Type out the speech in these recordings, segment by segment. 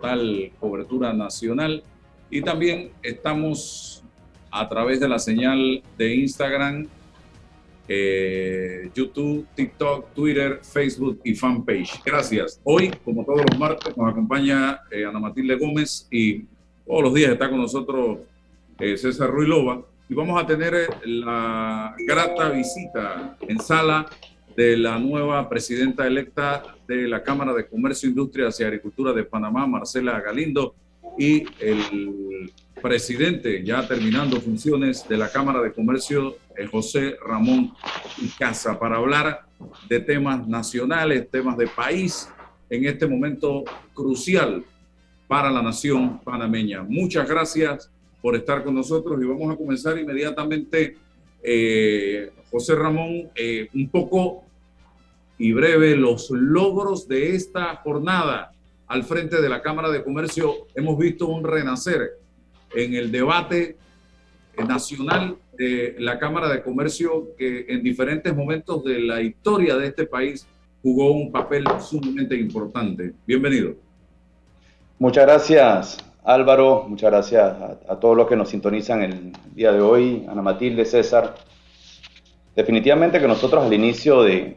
total cobertura nacional. Y también estamos a través de la señal de Instagram, eh, YouTube, TikTok, Twitter, Facebook y fanpage. Gracias. Hoy, como todos los martes, nos acompaña eh, Ana Matilde Gómez y todos los días está con nosotros eh, César Ruilova. Y vamos a tener la grata visita en sala de la nueva presidenta electa de la Cámara de Comercio, Industrias y Agricultura de Panamá, Marcela Galindo, y el presidente, ya terminando funciones de la Cámara de Comercio, José Ramón Casa, para hablar de temas nacionales, temas de país, en este momento crucial para la nación panameña. Muchas gracias por estar con nosotros y vamos a comenzar inmediatamente. Eh, José Ramón, eh, un poco y breve los logros de esta jornada al frente de la Cámara de Comercio. Hemos visto un renacer en el debate nacional de la Cámara de Comercio que en diferentes momentos de la historia de este país jugó un papel sumamente importante. Bienvenido. Muchas gracias, Álvaro. Muchas gracias a, todos los que nos sintonizan el día de hoy, Ana Matilde, César. Definitivamente que nosotros al inicio de,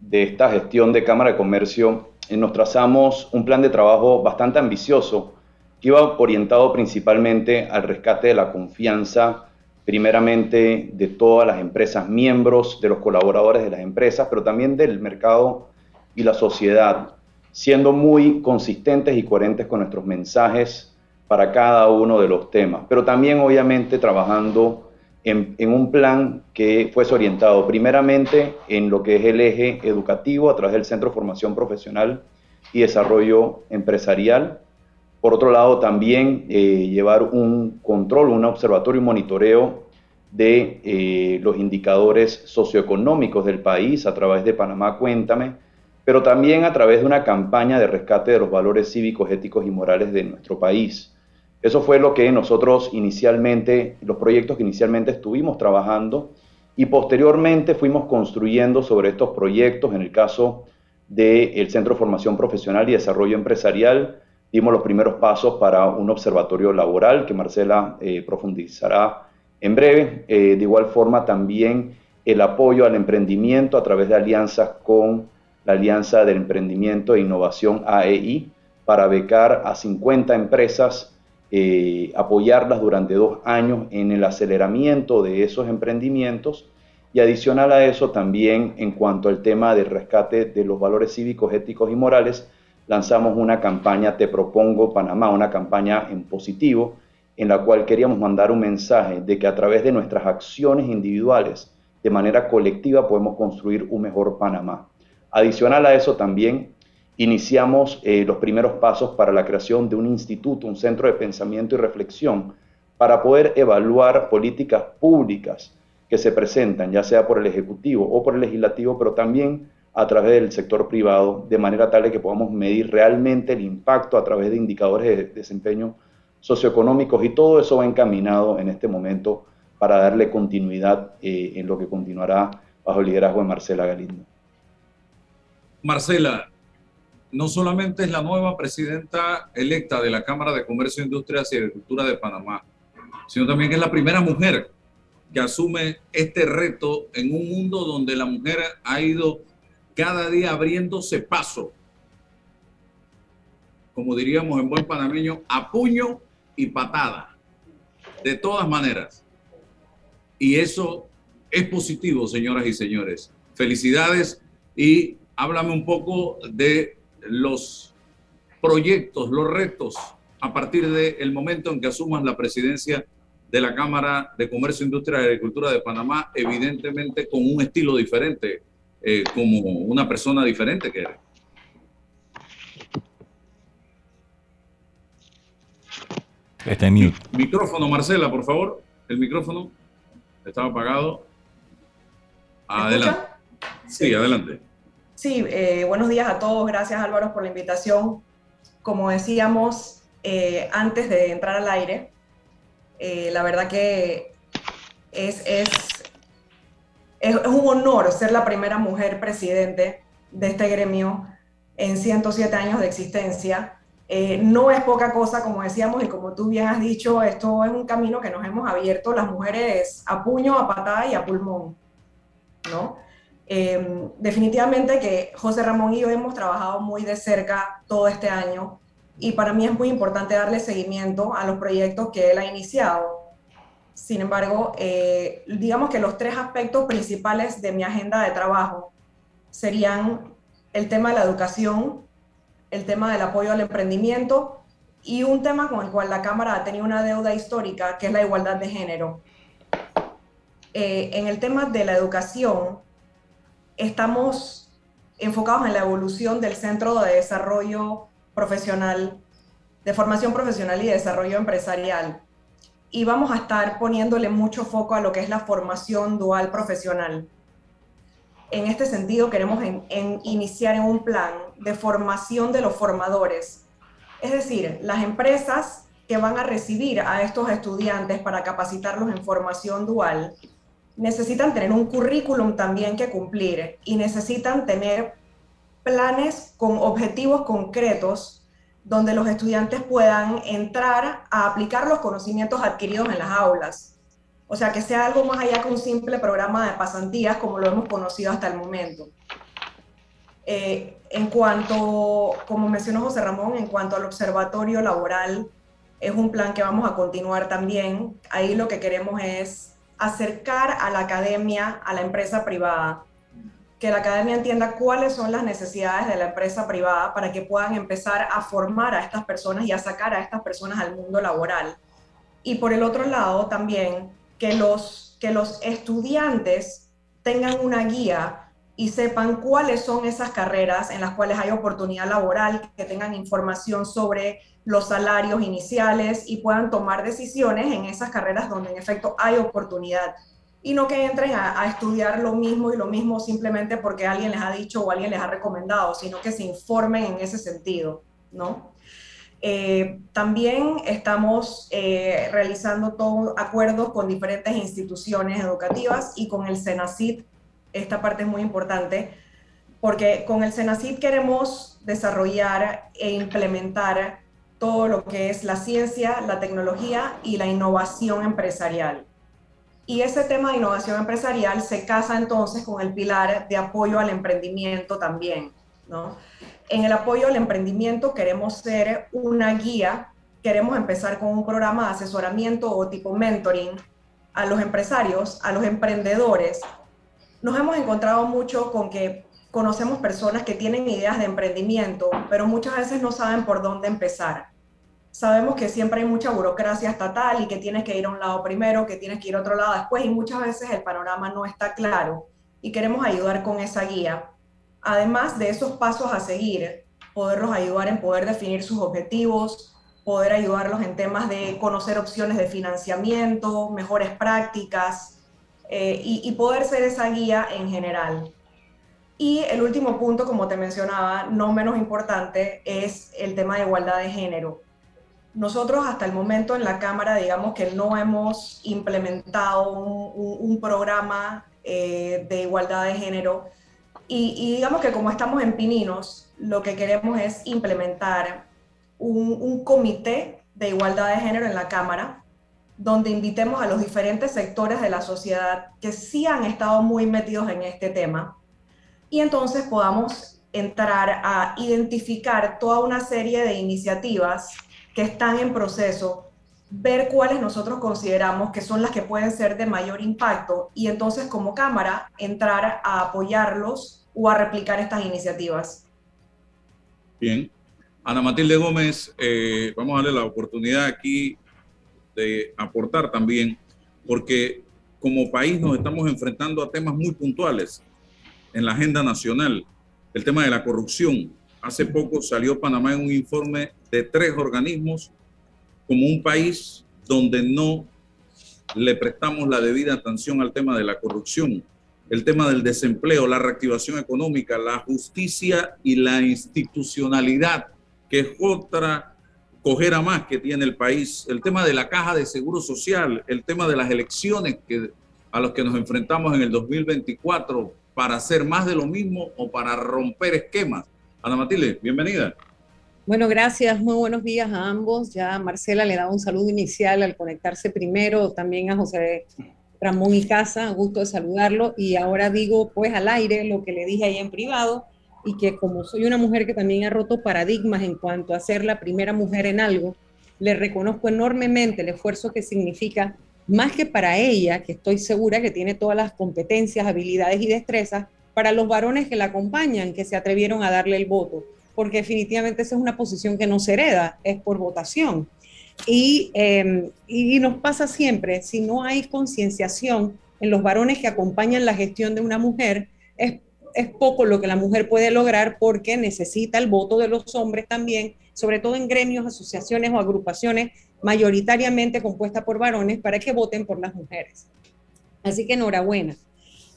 de esta gestión de Cámara de Comercio, eh, nos trazamos un plan de trabajo bastante ambicioso que iba orientado principalmente al rescate de la confianza, primeramente de todas las empresas miembros, de los colaboradores de las empresas, pero también del mercado y la sociedad, siendo muy consistentes y coherentes con nuestros mensajes para cada uno de los temas, pero también obviamente trabajando en, un plan que fuese orientado primeramente en lo que es el eje educativo a través del Centro de Formación Profesional y Desarrollo Empresarial. Por otro lado, también eh, llevar un control, un observatorio y monitoreo de eh, los indicadores socioeconómicos del país a través de Panamá Cuéntame, pero también a través de una campaña de rescate de los valores cívicos, éticos y morales de nuestro país. Eso fue lo que nosotros inicialmente, los proyectos que inicialmente estuvimos trabajando y posteriormente fuimos construyendo sobre estos proyectos. En el caso del Centro de Formación Profesional y Desarrollo Empresarial, dimos los primeros pasos para un observatorio laboral que Marcela eh, profundizará en breve. Eh, de igual forma, también el apoyo al emprendimiento a través de alianzas con la Alianza del Emprendimiento e Innovación AEI para becar a 50 empresas eh, apoyarlas durante dos años en el aceleramiento de esos emprendimientos y adicional a eso también en cuanto al tema del rescate de los valores cívicos, éticos y morales, lanzamos una campaña Te Propongo Panamá, una campaña en positivo, en la cual queríamos mandar un mensaje de que a través de nuestras acciones individuales, de manera colectiva, podemos construir un mejor Panamá. Adicional a eso también iniciamos eh, los primeros pasos para la creación de un instituto, un centro de pensamiento y reflexión, para poder evaluar políticas públicas que se presentan, ya sea por el Ejecutivo o por el Legislativo, pero también a través del sector privado, de manera tal que podamos medir realmente el impacto a través de indicadores de desempeño socioeconómicos y todo eso va encaminado en este momento para darle continuidad eh, en lo que continuará bajo el liderazgo de Marcela Galindo. Marcela, no solamente es la nueva presidenta electa de la Cámara de Comercio, Industrias y Agricultura de Panamá, sino también es la primera mujer que asume este reto en un mundo donde la mujer ha ido cada día abriéndose paso, como diríamos en buen panameño, a puño y patada, de todas maneras. Y eso es positivo, señoras y señores. Felicidades y háblame un poco de los proyectos, los retos a partir del momento en que asumas la presidencia de la Cámara de Comercio, Industria y Agricultura de Panamá, evidentemente con un estilo diferente, eh, como una persona diferente que eres. Está en mute. Micrófono, Marcela, por favor. El micrófono estaba apagado. Adelante. Sí, adelante. Sí, eh, buenos días a todos. Gracias Álvaro por la invitación. Como decíamos eh, antes de entrar al aire, eh, la verdad que es, es, es, un honor ser la primera mujer presidente de este gremio en 107 años de existencia. No es poca cosa, como decíamos, y como tú bien has dicho, esto es un camino que nos hemos abierto las mujeres a puño, a patada y a pulmón, ¿no? Em, definitivamente que José Ramón y yo hemos trabajado muy de cerca todo este año y para mí es muy importante darle seguimiento a los proyectos que él ha iniciado. Sin embargo, eh, digamos que los tres aspectos principales de mi agenda de trabajo serían el tema de la educación, el tema del apoyo al emprendimiento y un tema con el cual la Cámara ha tenido una deuda histórica, que es la igualdad de género. Eh, en el tema de la educación, estamos enfocados en la evolución del Centro de Desarrollo Profesional, de Formación Profesional y Desarrollo Empresarial. Y vamos a estar poniéndole mucho foco a lo que es la formación dual profesional en este sentido queremos iniciar en un plan de formación de los formadores. Es decir, las empresas que van a recibir a estos estudiantes para capacitarlos en formación dual necesitan tener un currículum también que cumplir y necesitan tener planes con objetivos concretos donde los estudiantes puedan entrar a aplicar los conocimientos adquiridos en las aulas. O sea, que sea algo más allá que un simple programa de pasantías como lo hemos conocido hasta el momento. Eh, en cuanto, como mencionó José Ramón, en cuanto al observatorio laboral, es un plan que vamos a continuar también. Ahí lo que queremos es acercar a la academia a la empresa privada, que la academia entienda cuáles son las necesidades de la empresa privada para que puedan empezar a formar a estas personas y a sacar a estas personas al mundo laboral. Y por el otro lado, también que los, que los estudiantes tengan una guía y sepan cuáles son esas carreras en las cuales hay oportunidad laboral, que tengan información sobre los salarios iniciales y puedan tomar decisiones en esas carreras donde en efecto hay oportunidad. Y no que entren a, estudiar lo mismo y lo mismo simplemente porque alguien les ha dicho o alguien les ha recomendado, sino que se informen en ese sentido, ¿no? Eh, también estamos eh, realizando todos acuerdos con diferentes instituciones educativas y con el CENACIT. Esta parte es muy importante porque con el CENACIT queremos desarrollar e implementar todo lo que es la ciencia, la tecnología y la innovación empresarial. Y ese tema de innovación empresarial se casa entonces con el pilar de apoyo al emprendimiento también, ¿no? En el apoyo al emprendimiento queremos ser una guía, queremos empezar con un programa de asesoramiento o tipo mentoring a los empresarios, a los emprendedores. Nos hemos encontrado mucho con que conocemos personas que tienen ideas de emprendimiento, pero muchas veces no saben por dónde empezar. Sabemos que siempre hay mucha burocracia estatal y que tienes que ir a un lado primero, que tienes que ir a otro lado después y muchas veces el panorama no está claro y queremos ayudar con esa guía además de esos pasos a seguir, poderlos ayudar en poder definir sus objetivos, poder ayudarlos en temas de conocer opciones de financiamiento, mejores prácticas eh, y, poder ser esa guía en general. Y el último punto, como te mencionaba, no menos importante, es el tema de igualdad de género. Nosotros hasta el momento en la Cámara, digamos que no hemos implementado un, programa eh, de igualdad de género y, digamos que como estamos en Pininos, lo que queremos es implementar un, comité de igualdad de género en la Cámara, donde invitemos a los diferentes sectores de la sociedad que sí han estado muy metidos en este tema y entonces podamos entrar a identificar toda una serie de iniciativas que están en proceso, ver cuáles nosotros consideramos que son las que pueden ser de mayor impacto y entonces como Cámara entrar a apoyarlos o a replicar estas iniciativas. Bien. Ana Matilde Gómez, eh, vamos a darle la oportunidad aquí de aportar también, porque como país nos estamos enfrentando a temas muy puntuales en la agenda nacional. El tema de la corrupción. Hace poco salió Panamá en un informe de tres organismos como un país donde no le prestamos la debida atención al tema de la corrupción el tema del desempleo, la reactivación económica, la justicia y la institucionalidad, que es otra cojera más que tiene el país, el tema de la caja de seguro social, el tema de las elecciones que, a los que nos enfrentamos en el 2024 para hacer más de lo mismo o para romper esquemas. Ana Matilde, bienvenida. Bueno, gracias, muy buenos días a ambos. Ya Marcela le daba un saludo inicial al conectarse primero, también a José Ramón y Casa, gusto de saludarlo. Y ahora digo pues al aire lo que le dije ahí en privado y que como soy una mujer que también ha roto paradigmas en cuanto a ser la primera mujer en algo, le reconozco enormemente el esfuerzo que significa, más que para ella, que estoy segura que tiene todas las competencias, habilidades y destrezas, para los varones que la acompañan, que se atrevieron a darle el voto porque definitivamente esa es una posición que no se hereda, es por votación. Y, em, y nos pasa siempre, si no hay concienciación en los varones que acompañan la gestión de una mujer, es, es poco lo que la mujer puede lograr porque necesita el voto de los hombres también, sobre todo en gremios, asociaciones o agrupaciones mayoritariamente compuestas por varones para que voten por las mujeres. Así que enhorabuena.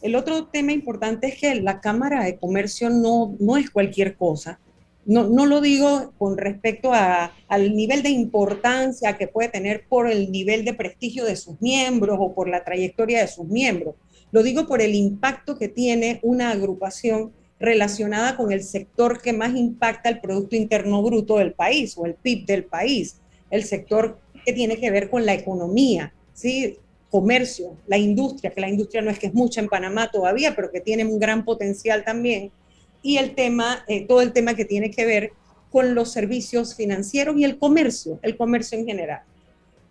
El otro tema importante es que la Cámara de Comercio no, no es cualquier cosa. No, no, lo digo con respecto a, al nivel de importancia que puede tener por el nivel de prestigio de sus miembros o por la trayectoria de sus miembros. Lo digo por el impacto que tiene una agrupación relacionada con el sector que más impacta el Producto Interno Bruto del país o el PIB del país, el sector que tiene que ver con la economía, ¿sí? comercio, la industria, que la industria no es que es mucha en Panamá todavía, pero que tiene un gran potencial también y el tema, eh, todo el tema que tiene que ver con los servicios financieros y el comercio, el comercio en general.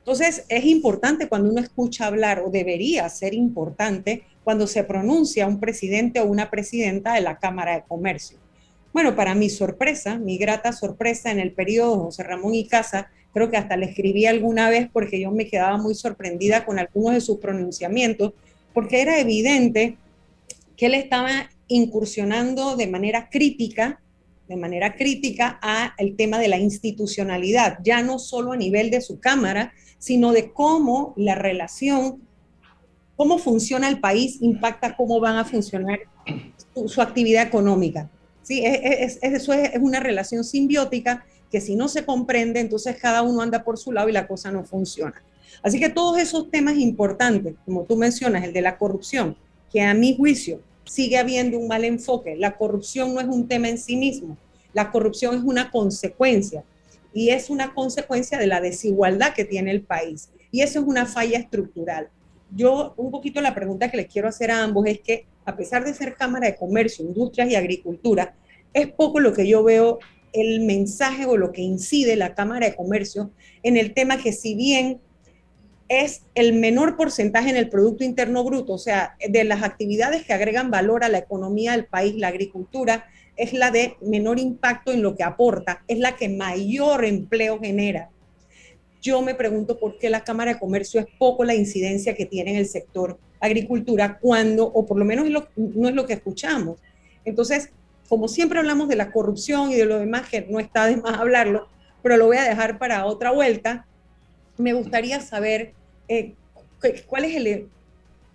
Entonces, es importante cuando uno escucha hablar, o debería ser importante, cuando se pronuncia un presidente o una presidenta de la Cámara de Comercio. Bueno, para mi sorpresa, mi grata sorpresa en el periodo José Ramón y Casa, creo que hasta le escribí alguna vez porque yo me quedaba muy sorprendida con algunos de sus pronunciamientos, porque era evidente que él estaba incursionando de manera crítica, de manera crítica a el tema de la institucionalidad, ya no solo a nivel de su Cámara, sino de cómo la relación, cómo funciona el país, impacta cómo van a funcionar su, actividad económica. ¿Sí? Es, eso es, es una relación simbiótica que si no se comprende, entonces cada uno anda por su lado y la cosa no funciona. Así que todos esos temas importantes, como tú mencionas, el de la corrupción, que a mi juicio sigue habiendo un mal enfoque. La corrupción no es un tema en sí mismo, la corrupción es una consecuencia y es una consecuencia de la desigualdad que tiene el país. Y eso es una falla estructural. Yo, un poquito la pregunta que les quiero hacer a ambos es que, a pesar de ser Cámara de Comercio, Industrias y Agricultura, es poco lo que yo veo el mensaje o lo que incide la Cámara de Comercio en el tema que si bien es el menor porcentaje en el Producto Interno Bruto, o sea, de las actividades que agregan valor a la economía del país, la agricultura es la de menor impacto en lo que aporta, es la que mayor empleo genera. Yo me pregunto por qué la Cámara de Comercio es poco la incidencia que tiene en el sector agricultura cuando, o por lo menos no es lo que escuchamos. Entonces, como siempre hablamos de la corrupción y de lo demás, que no está de más hablarlo, pero lo voy a dejar para otra vuelta, me gustaría saber eh, cuál es el,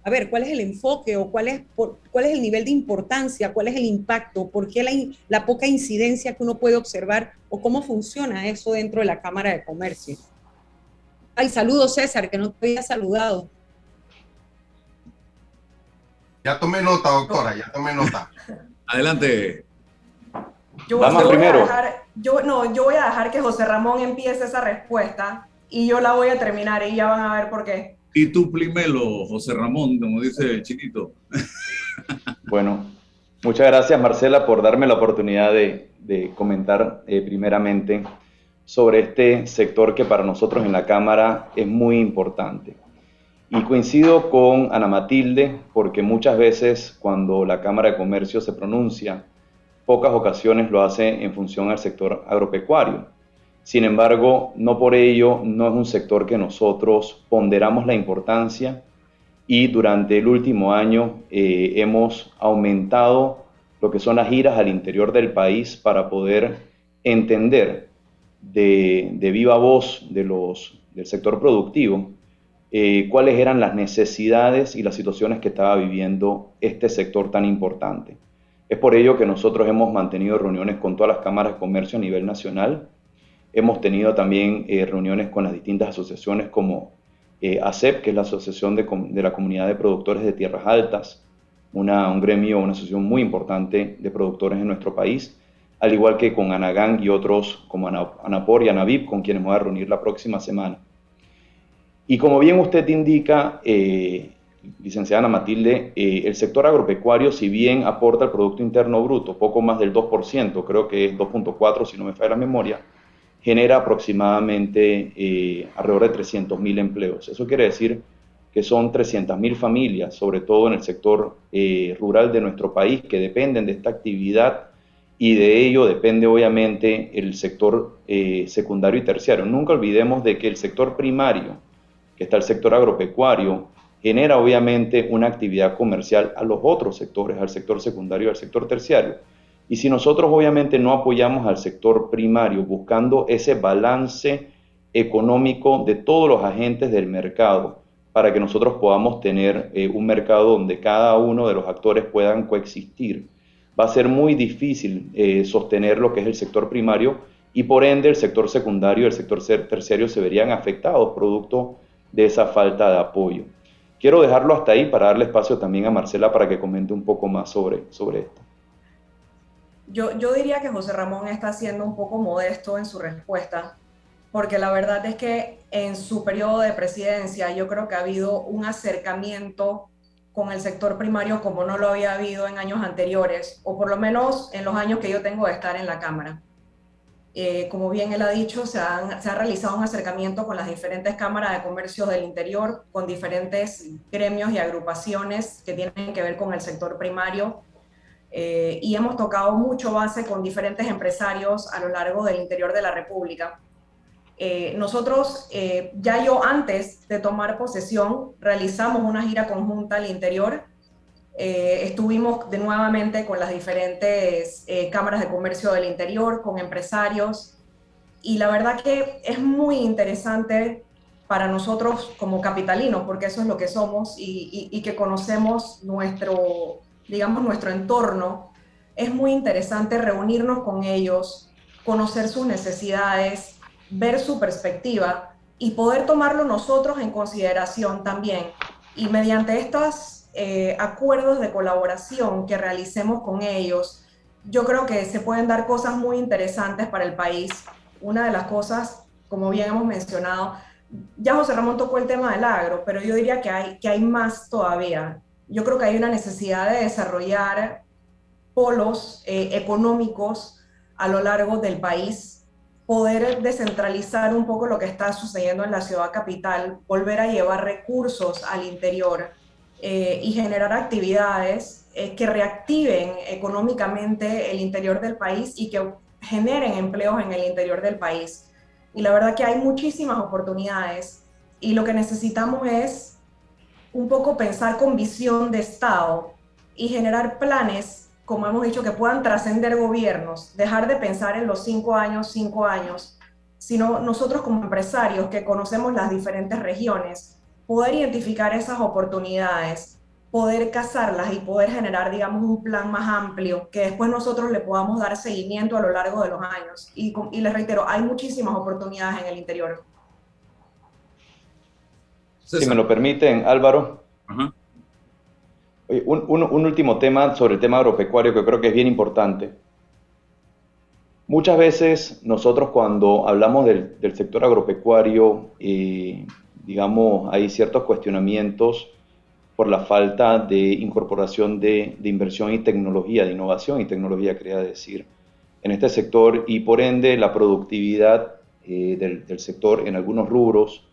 a ver, cuál es el enfoque o cuál es, cuál es el nivel de importancia, cuál es el impacto, por qué la, la, poca incidencia que uno puede observar o cómo funciona eso dentro de la Cámara de Comercio. Ay, saludos César, que no te había saludado. Ya tomé nota, doctora, ya tomé nota. Adelante. Yo, yo primero. dejar, yo, no, yo voy a dejar que José Ramón empiece esa respuesta y yo la voy a terminar y ya van a ver por qué. Y tú primero, José Ramón, como dice el chiquito. bueno, muchas gracias Marcela por darme la oportunidad de, de comentar eh, primeramente sobre este sector que para nosotros en la Cámara es muy importante. Y coincido con Ana Matilde porque muchas veces cuando la Cámara de Comercio se pronuncia, pocas ocasiones lo hace en función al sector agropecuario. Sin embargo, no por ello no es un sector que nosotros ponderamos la importancia y durante el último año eh, hemos aumentado lo que son las giras al interior del país para poder entender de, viva voz de los, del sector productivo eh, cuáles eran las necesidades y las situaciones que estaba viviendo este sector tan importante. Es por ello que nosotros hemos mantenido reuniones con todas las cámaras de comercio a nivel nacional Hemos tenido también eh, reuniones con las distintas asociaciones como eh, ACEP, que es la Asociación de, la Comunidad de Productores de Tierras Altas, una, un gremio, una asociación muy importante de productores en nuestro país. al igual que con Anagán y otros como Anapor y Anavip, con quienes me voy a reunir la próxima semana. Y como bien usted indica, eh, licenciada Ana Matilde, eh, el sector agropecuario, si bien aporta el Producto Interno Bruto, poco más del 2%, creo que es 2.4% si no me falla la memoria, genera aproximadamente eh, alrededor de 300.000 empleos. Eso quiere decir que son 300.000 familias, sobre todo en el sector eh, rural de nuestro país, que dependen de esta actividad y de ello depende obviamente el sector secundario y terciario. Nunca olvidemos de que el sector primario, que está el sector agropecuario, genera obviamente una actividad comercial a los otros sectores, al sector secundario, al sector terciario. Y si nosotros obviamente no apoyamos al sector primario buscando ese balance económico de todos los agentes del mercado para que nosotros podamos tener eh, un mercado donde cada uno de los actores puedan coexistir, va a ser muy difícil eh, sostener lo que es el sector primario y por ende el sector secundario y el sector terciario se verían afectados producto de esa falta de apoyo. Quiero dejarlo hasta ahí para darle espacio también a Marcela para que comente un poco más sobre, sobre esto. Yo, diría que José Ramón está siendo un poco modesto en su respuesta, porque la verdad es que en su periodo de presidencia yo creo que ha habido un acercamiento con el sector primario como no lo había habido en años anteriores, o por lo menos en los años que yo tengo de estar en la Cámara. Eh, como bien él ha dicho, se, se, ha realizado un acercamiento con las diferentes cámaras de comercio del interior, con diferentes gremios y agrupaciones que tienen que ver con el sector primario. Eh, y hemos tocado mucho base con diferentes empresarios a lo largo del interior de la República. Eh, nosotros, ya yo antes de tomar posesión, realizamos una gira conjunta al interior eh, estuvimos de nuevamente con las diferentes eh, cámaras de comercio del interior, con empresarios, y la verdad que es muy interesante para nosotros como capitalinos, porque eso es lo que somos y, y que conocemos nuestro, digamos, nuestro entorno. Es muy interesante reunirnos con ellos, conocer sus necesidades, ver su perspectiva y poder tomarlo nosotros en consideración también. Y mediante estas eh, acuerdos de colaboración que realicemos con ellos, yo creo que se pueden dar cosas muy interesantes para el país. Una de las cosas, como bien hemos mencionado, ya José Ramón tocó el tema del agro, pero yo diría que hay, que hay más todavía. Yo creo que hay una necesidad de desarrollar polos eh, económicos a lo largo del país, poder descentralizar un poco lo que está sucediendo en la ciudad capital, volver a llevar recursos al interior eh, y generar actividades eh, que reactiven económicamente el interior del país y que generen empleos en el interior del país. Y la verdad que hay muchísimas oportunidades y lo que necesitamos es un poco pensar con visión de Estado y generar planes, como hemos dicho, que puedan trascender gobiernos, dejar de pensar en los cinco años, cinco años, sino nosotros como empresarios que conocemos las diferentes regiones, poder identificar esas oportunidades, poder cazarlas y poder generar, digamos, un plan más amplio que después nosotros le podamos dar seguimiento a lo largo de los años. Y, y les reitero, hay muchísimas oportunidades en el interior. Si me lo permiten, Álvaro. un, último tema sobre el tema agropecuario que creo que es bien importante. Muchas veces nosotros cuando hablamos del, del sector agropecuario, eh, digamos, hay ciertos cuestionamientos por la falta de incorporación de, inversión y tecnología, de innovación y tecnología, quería decir, en este sector y por ende la productividad eh, del, sector en algunos rubros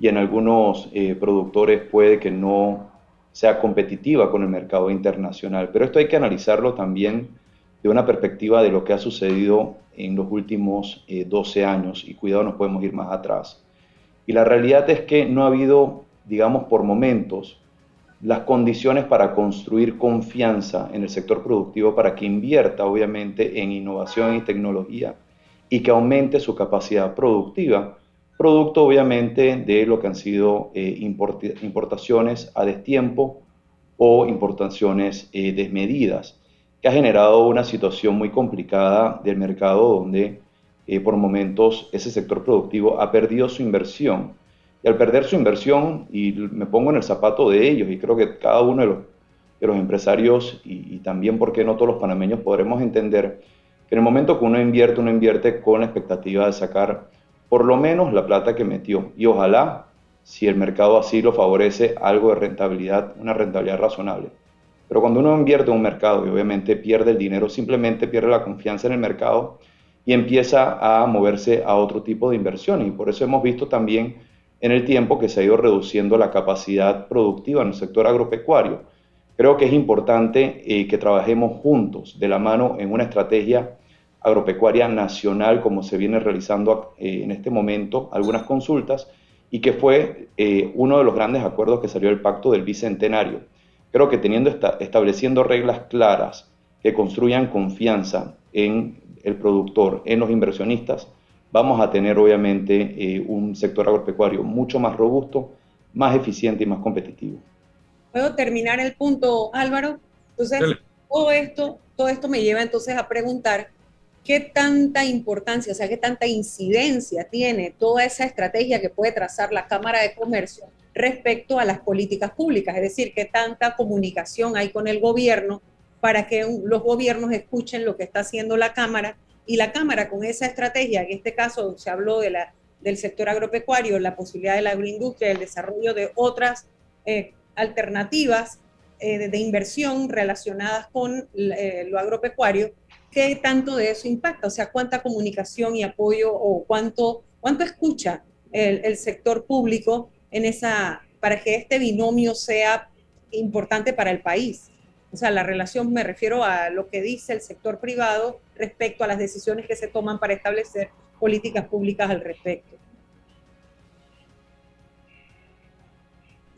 y en algunos eh, productores puede que no sea competitiva con el mercado internacional. Pero esto hay que analizarlo también de una perspectiva de lo que ha sucedido en los últimos 12 eh, años y cuidado, nos podemos ir más atrás. Y la realidad es que no ha habido, digamos, por momentos, las condiciones para construir confianza en el sector productivo para que invierta, obviamente, en innovación y tecnología y que aumente su capacidad productiva, producto, obviamente, de lo que han sido eh, importaciones a destiempo o importaciones eh, desmedidas, que ha generado una situación muy complicada del mercado donde eh, por momentos ese sector productivo ha perdido su inversión. Y al perder su inversión, y me pongo en el zapato de ellos, y creo que cada uno de los, empresarios, y, también porque no todos los panameños podremos entender, que en el momento que uno invierte, uno invierte con la expectativa de sacar por lo menos la plata que metió. Y ojalá, si el mercado así lo favorece, algo de rentabilidad, una rentabilidad razonable. Pero cuando uno invierte en un mercado y obviamente pierde el dinero, simplemente pierde la confianza en el mercado y empieza a moverse a otro tipo de inversiones. Y por eso hemos visto también en el tiempo que se ha ido reduciendo la capacidad productiva en el sector agropecuario. Creo que es importante eh, que trabajemos juntos, de la mano, en una estrategia agropecuaria nacional, como se viene realizando eh, en este momento, algunas consultas, y que fue eh, uno de los grandes acuerdos que salió del pacto del Bicentenario. Creo que teniendo estableciendo reglas claras que construyan confianza en el productor, en los inversionistas, vamos a tener obviamente eh, un sector agropecuario mucho más robusto, más eficiente y más competitivo. ¿Puedo terminar el punto, Álvaro? Entonces, todo esto, todo esto me lleva entonces a preguntar qué tanta importancia, o sea, qué tanta incidencia tiene toda esa estrategia que puede trazar la Cámara de Comercio respecto a las políticas públicas, es decir, qué tanta comunicación hay con el gobierno para que los gobiernos escuchen lo que está haciendo la Cámara y la Cámara con esa estrategia, en este caso se habló del sector agropecuario, la posibilidad de la agroindustria, el desarrollo de otras eh, alternativas eh, de, inversión relacionadas con eh, lo agropecuario, ¿qué tanto de eso impacta? O sea, ¿cuánta comunicación y apoyo o cuánto, cuánto escucha el, el sector público en esa, para que este binomio sea importante para el país? O sea, la relación me refiero a lo que dice el sector privado respecto a las decisiones que se toman para establecer políticas públicas al respecto.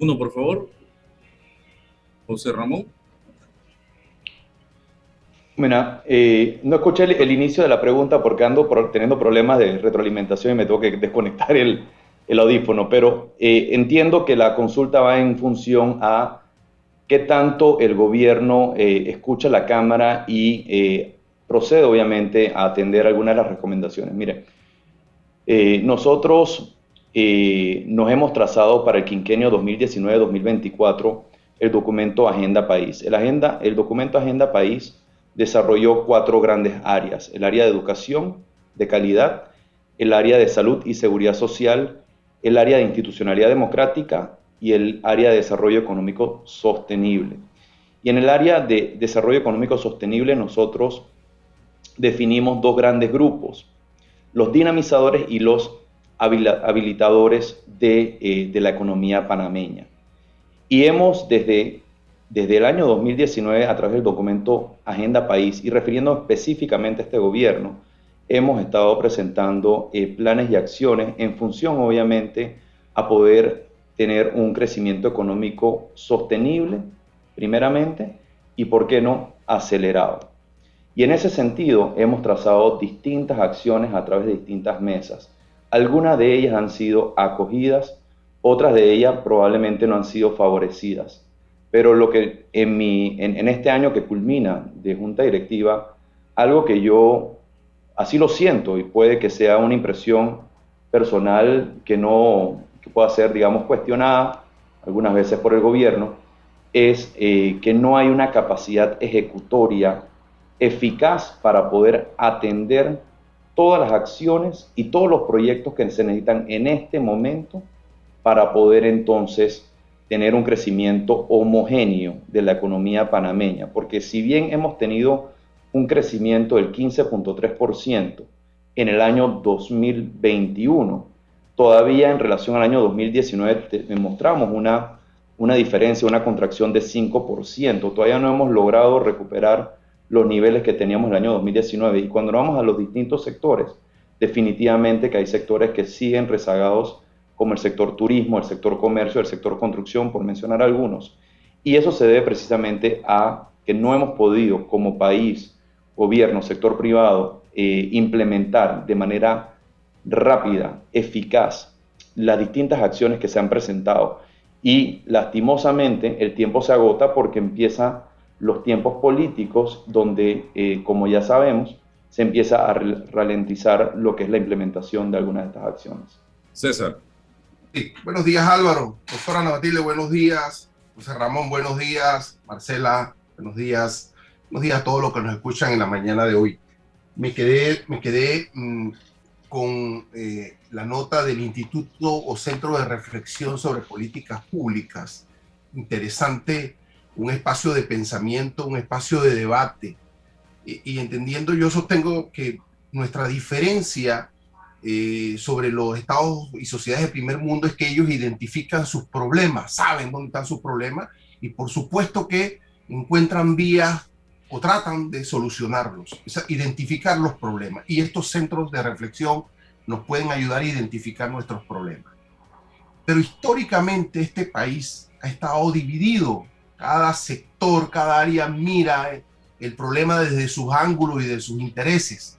Uno, por favor. José Ramón. Eh, no escuché el, inicio de la pregunta porque ando teniendo problemas de retroalimentación y me tengo que desconectar el, audífono, pero eh, entiendo que la consulta va en función a qué tanto el gobierno eh, escucha la Cámara y eh, procede obviamente a atender algunas de las recomendaciones. Mire, eh, nosotros nos hemos trazado para el quinquenio 2019-2024 el documento Agenda País. El, agenda, el documento Agenda País desarrolló cuatro grandes áreas, el área de educación de calidad, el área de salud y seguridad social, el área de institucionalidad democrática y el área de desarrollo económico sostenible. Y en el área de desarrollo económico sostenible nosotros definimos dos grandes grupos, los dinamizadores y los habilitadores de, eh, de la economía panameña. Y hemos desde, desde el año 2019, a través del documento Agenda País, y refiriendo específicamente a este gobierno, hemos estado presentando eh, planes y acciones en función, obviamente, a poder tener un crecimiento económico sostenible, primeramente, y, ¿por qué no?, acelerado. Y en ese sentido hemos trazado distintas acciones a través de distintas mesas. Algunas de ellas han sido acogidas, otras de ellas probablemente no han sido favorecidas. Pero lo que en, mi, en, este año que culmina de junta directiva, algo que yo así lo siento y puede que sea una impresión personal que no, que pueda ser, digamos, cuestionada algunas veces por el gobierno, es eh, que no hay una capacidad ejecutoria eficaz para poder atender todas las acciones y todos los proyectos que se necesitan en este momento para poder entonces tener un crecimiento homogéneo de la economía panameña. Porque si bien hemos tenido un crecimiento del 15.3% en el año 2021, todavía en relación al año 2019 demostramos una, una diferencia, una contracción de 5%. Todavía no hemos logrado recuperar los niveles que teníamos en el año 2019. Y cuando vamos a los distintos sectores, definitivamente que hay sectores que siguen rezagados, como el sector turismo, el sector comercio, el sector construcción, por mencionar algunos. Y eso se debe precisamente a que no hemos podido como país, gobierno, sector privado, eh, implementar de manera rápida, eficaz, las distintas acciones que se han presentado. Y lastimosamente el tiempo se agota porque empiezan los tiempos políticos donde, eh, como ya sabemos, se empieza a ralentizar lo que es la implementación de algunas de estas acciones. César. Buenos días Álvaro, doctora Ana buenos días, José Ramón, buenos días, Marcela, buenos días, buenos días a todos los que nos escuchan en la mañana de hoy. me quedé, me quedé mm, con eh, la nota del Instituto o Centro de Reflexión sobre Políticas Públicas. Interesante, un espacio de pensamiento, un espacio de debate. Y, entendiendo, yo sostengo que nuestra diferencia eh, sobre los estados y sociedades de primer mundo es que ellos identifican sus problemas, saben dónde están sus problemas y por supuesto que encuentran vías o tratan de solucionarlos, identificar los problemas. Y estos centros de reflexión nos pueden ayudar a identificar nuestros problemas. Pero históricamente este país ha estado dividido. Cada sector, cada área mira el problema desde sus ángulos y de sus intereses.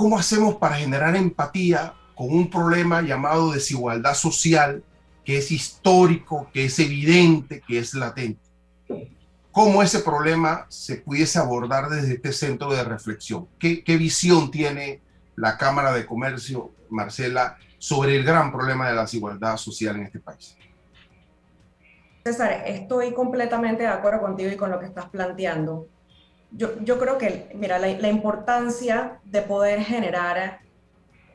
¿Cómo hacemos para generar empatía con un problema llamado desigualdad social que es histórico, que es evidente, que es latente? cómo ese problema se pudiese abordar desde este centro de reflexión. ¿Qué, visión tiene la Cámara de Comercio, Marcela, sobre el gran problema de la desigualdad social en este país? César, estoy completamente de acuerdo contigo y con lo que estás planteando. Yo, yo creo que, mira, la, la, importancia de poder generar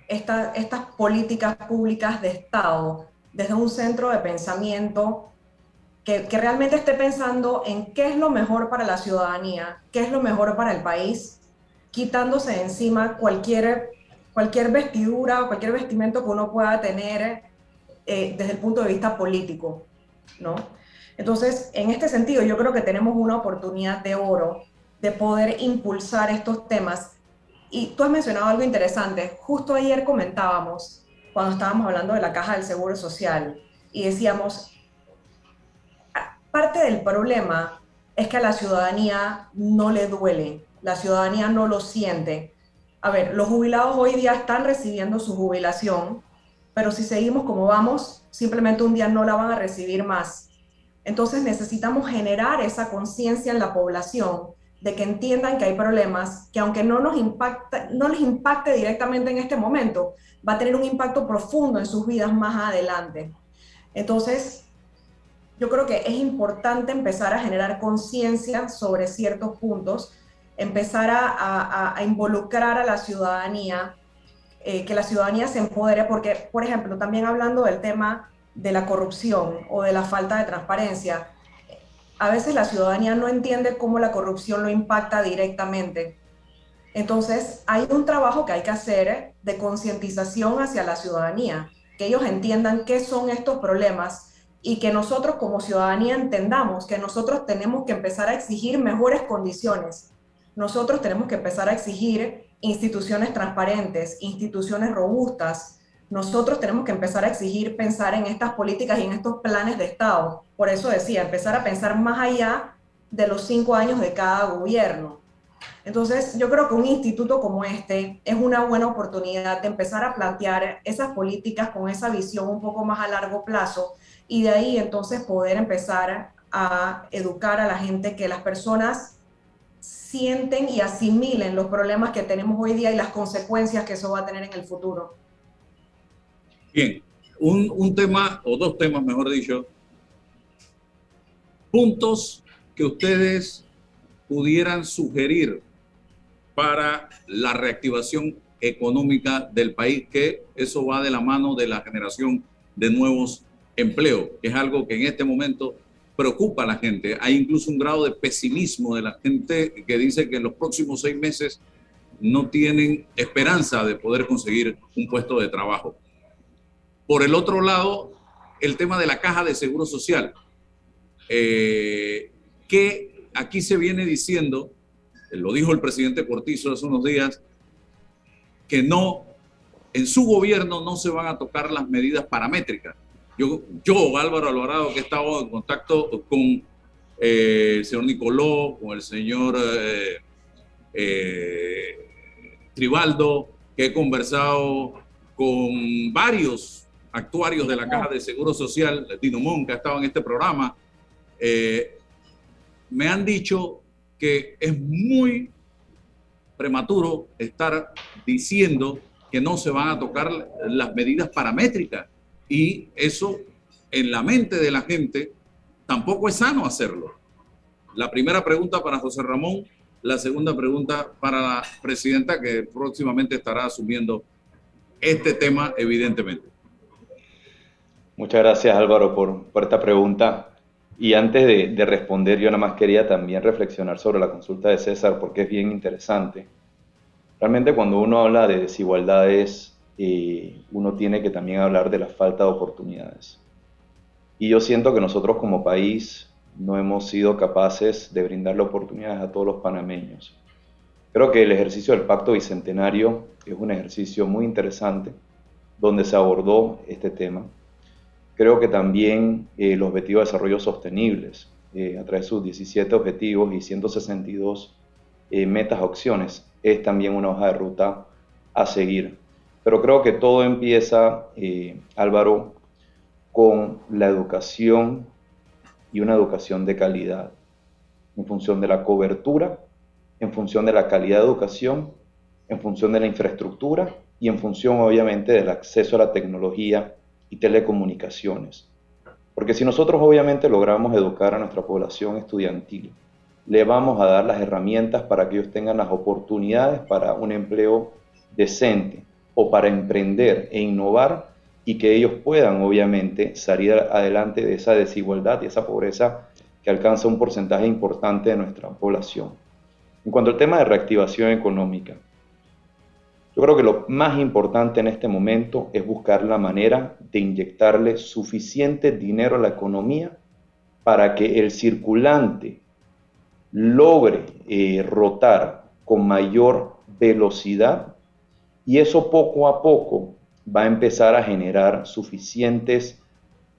esta, estas políticas públicas de Estado desde un centro de pensamiento que, realmente esté pensando en qué es lo mejor para la ciudadanía, qué es lo mejor para el país, quitándose de encima cualquier, cualquier vestidura o cualquier vestimento que uno pueda tener eh, desde el punto de vista político, ¿no? Entonces, en este sentido, yo creo que tenemos una oportunidad de oro de poder impulsar estos temas. Y tú has mencionado algo interesante. Justo ayer comentábamos, cuando estábamos hablando de la caja del Seguro Social, y decíamos, parte del problema es que a la ciudadanía no le duele, la ciudadanía no lo siente. A ver, los jubilados hoy día están recibiendo su jubilación, pero si seguimos como vamos, simplemente un día no la van a recibir más. Entonces necesitamos generar esa conciencia en la población de que entiendan que hay problemas que aunque no, nos impacta, no les impacte directamente en este momento, va a tener un impacto profundo en sus vidas más adelante. Entonces, yo creo que es importante empezar a generar conciencia sobre ciertos puntos, empezar a, involucrar a la ciudadanía, eh, que la ciudadanía se empodere, porque, por ejemplo, también hablando del tema de la corrupción o de la falta de transparencia, a veces la ciudadanía no entiende cómo la corrupción lo impacta directamente. Entonces, hay un trabajo que hay que hacer de concientización hacia la ciudadanía, que ellos entiendan qué son estos problemas y que nosotros como ciudadanía entendamos que nosotros tenemos que empezar a exigir mejores condiciones. Nosotros tenemos que empezar a exigir instituciones transparentes, instituciones robustas. Nosotros tenemos que empezar a exigir pensar en estas políticas y en estos planes de Estado. Por eso decía, empezar a pensar más allá de los cinco años de cada gobierno. Entonces, yo creo que un instituto como este es una buena oportunidad de empezar a plantear esas políticas con esa visión un poco más a largo plazo y de ahí entonces poder empezar a educar a la gente que las personas sienten y asimilen los problemas que tenemos hoy día y las consecuencias que eso va a tener en el futuro. Bien, un, tema, o dos temas mejor dicho, puntos que ustedes pudieran sugerir para la reactivación económica del país, que eso va de la mano de la generación de nuevos empleo, que es algo que en este momento preocupa a la gente. Hay incluso un grado de pesimismo de la gente que dice que en los próximos seis meses no tienen esperanza de poder conseguir un puesto de trabajo. Por el otro lado, el tema de la caja de seguro social, eh, que aquí se viene diciendo, lo dijo el presidente Cortizo hace unos días, que no, en su gobierno no se van a tocar las medidas paramétricas. Yo, yo Álvaro Alvarado, que he estado en contacto con eh, el señor Nicoló, con el señor eh, eh, Tribaldo, que he conversado con varios actuarios de la Caja de Seguro Social, Dino Mon, que ha estado en este programa, me han dicho que es muy prematuro estar diciendo que no se van a tocar las medidas paramétricas y eso en la mente de la gente tampoco es sano hacerlo. La primera pregunta para José Ramón, la segunda pregunta para la presidenta que próximamente estará asumiendo este tema, evidentemente. Muchas gracias Álvaro por, esta pregunta. Y antes de, de, responder, yo nada más quería también reflexionar sobre la consulta de César porque es bien interesante. Realmente cuando uno habla de desigualdades, eh, uno tiene que también hablar de la falta de oportunidades. Y yo siento que nosotros como país no hemos sido capaces de brindarle oportunidades a todos los panameños. Creo que el ejercicio del Pacto Bicentenario es un ejercicio muy interesante donde se abordó este tema Creo que también eh, los objetivos de desarrollo sostenibles, eh, a través de sus 17 objetivos y 162 eh, metas, opciones, es también una hoja de ruta a seguir. Pero creo que todo empieza, Álvaro, con la educación y una educación de calidad, en función de la cobertura, en función de la calidad de educación, en función de la infraestructura y en función obviamente del acceso a la tecnología y telecomunicaciones. Porque si nosotros obviamente logramos educar a nuestra población estudiantil, le vamos a dar las herramientas para que ellos tengan las oportunidades para un empleo decente o para emprender e innovar y que ellos puedan obviamente salir adelante de esa desigualdad y esa pobreza que alcanza un porcentaje importante de nuestra población. En cuanto al tema de reactivación económica, yo creo que lo más importante en este momento es buscar la manera de inyectarle suficiente dinero a la economía para que el circulante logre eh, rotar con mayor velocidad y eso poco a poco va a empezar a generar suficientes,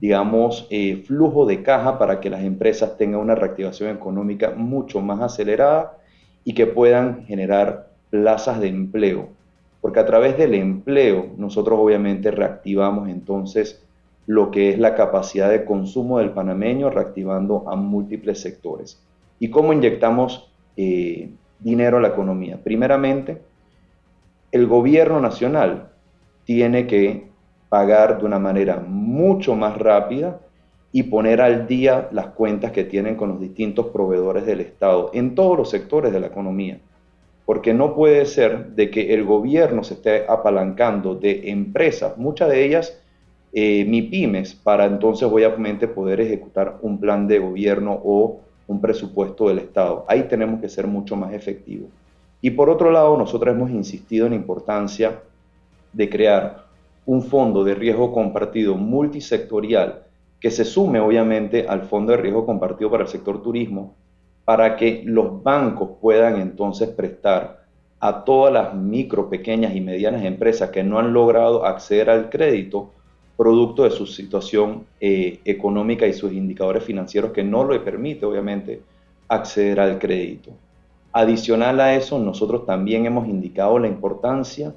digamos, eh, flujo de caja para que las empresas tengan una reactivación económica mucho más acelerada y que puedan generar plazas de empleo porque a través del empleo nosotros obviamente reactivamos entonces lo que es la capacidad de consumo del panameño, reactivando a múltiples sectores. ¿Y cómo inyectamos eh, dinero a la economía? Primeramente, el gobierno nacional tiene que pagar de una manera mucho más rápida y poner al día las cuentas que tienen con los distintos proveedores del Estado en todos los sectores de la economía porque no puede ser de que el gobierno se esté apalancando de empresas, muchas de ellas eh, MIPIMES, para entonces obviamente poder ejecutar un plan de gobierno o un presupuesto del Estado. Ahí tenemos que ser mucho más efectivos. Y por otro lado, nosotros hemos insistido en la importancia de crear un fondo de riesgo compartido multisectorial que se sume obviamente al fondo de riesgo compartido para el sector turismo, para que los bancos puedan entonces prestar a todas las micro, pequeñas y medianas empresas que no han logrado acceder al crédito producto de su situación eh, económica y sus indicadores financieros que no le permite obviamente acceder al crédito. Adicional a eso, nosotros también hemos indicado la importancia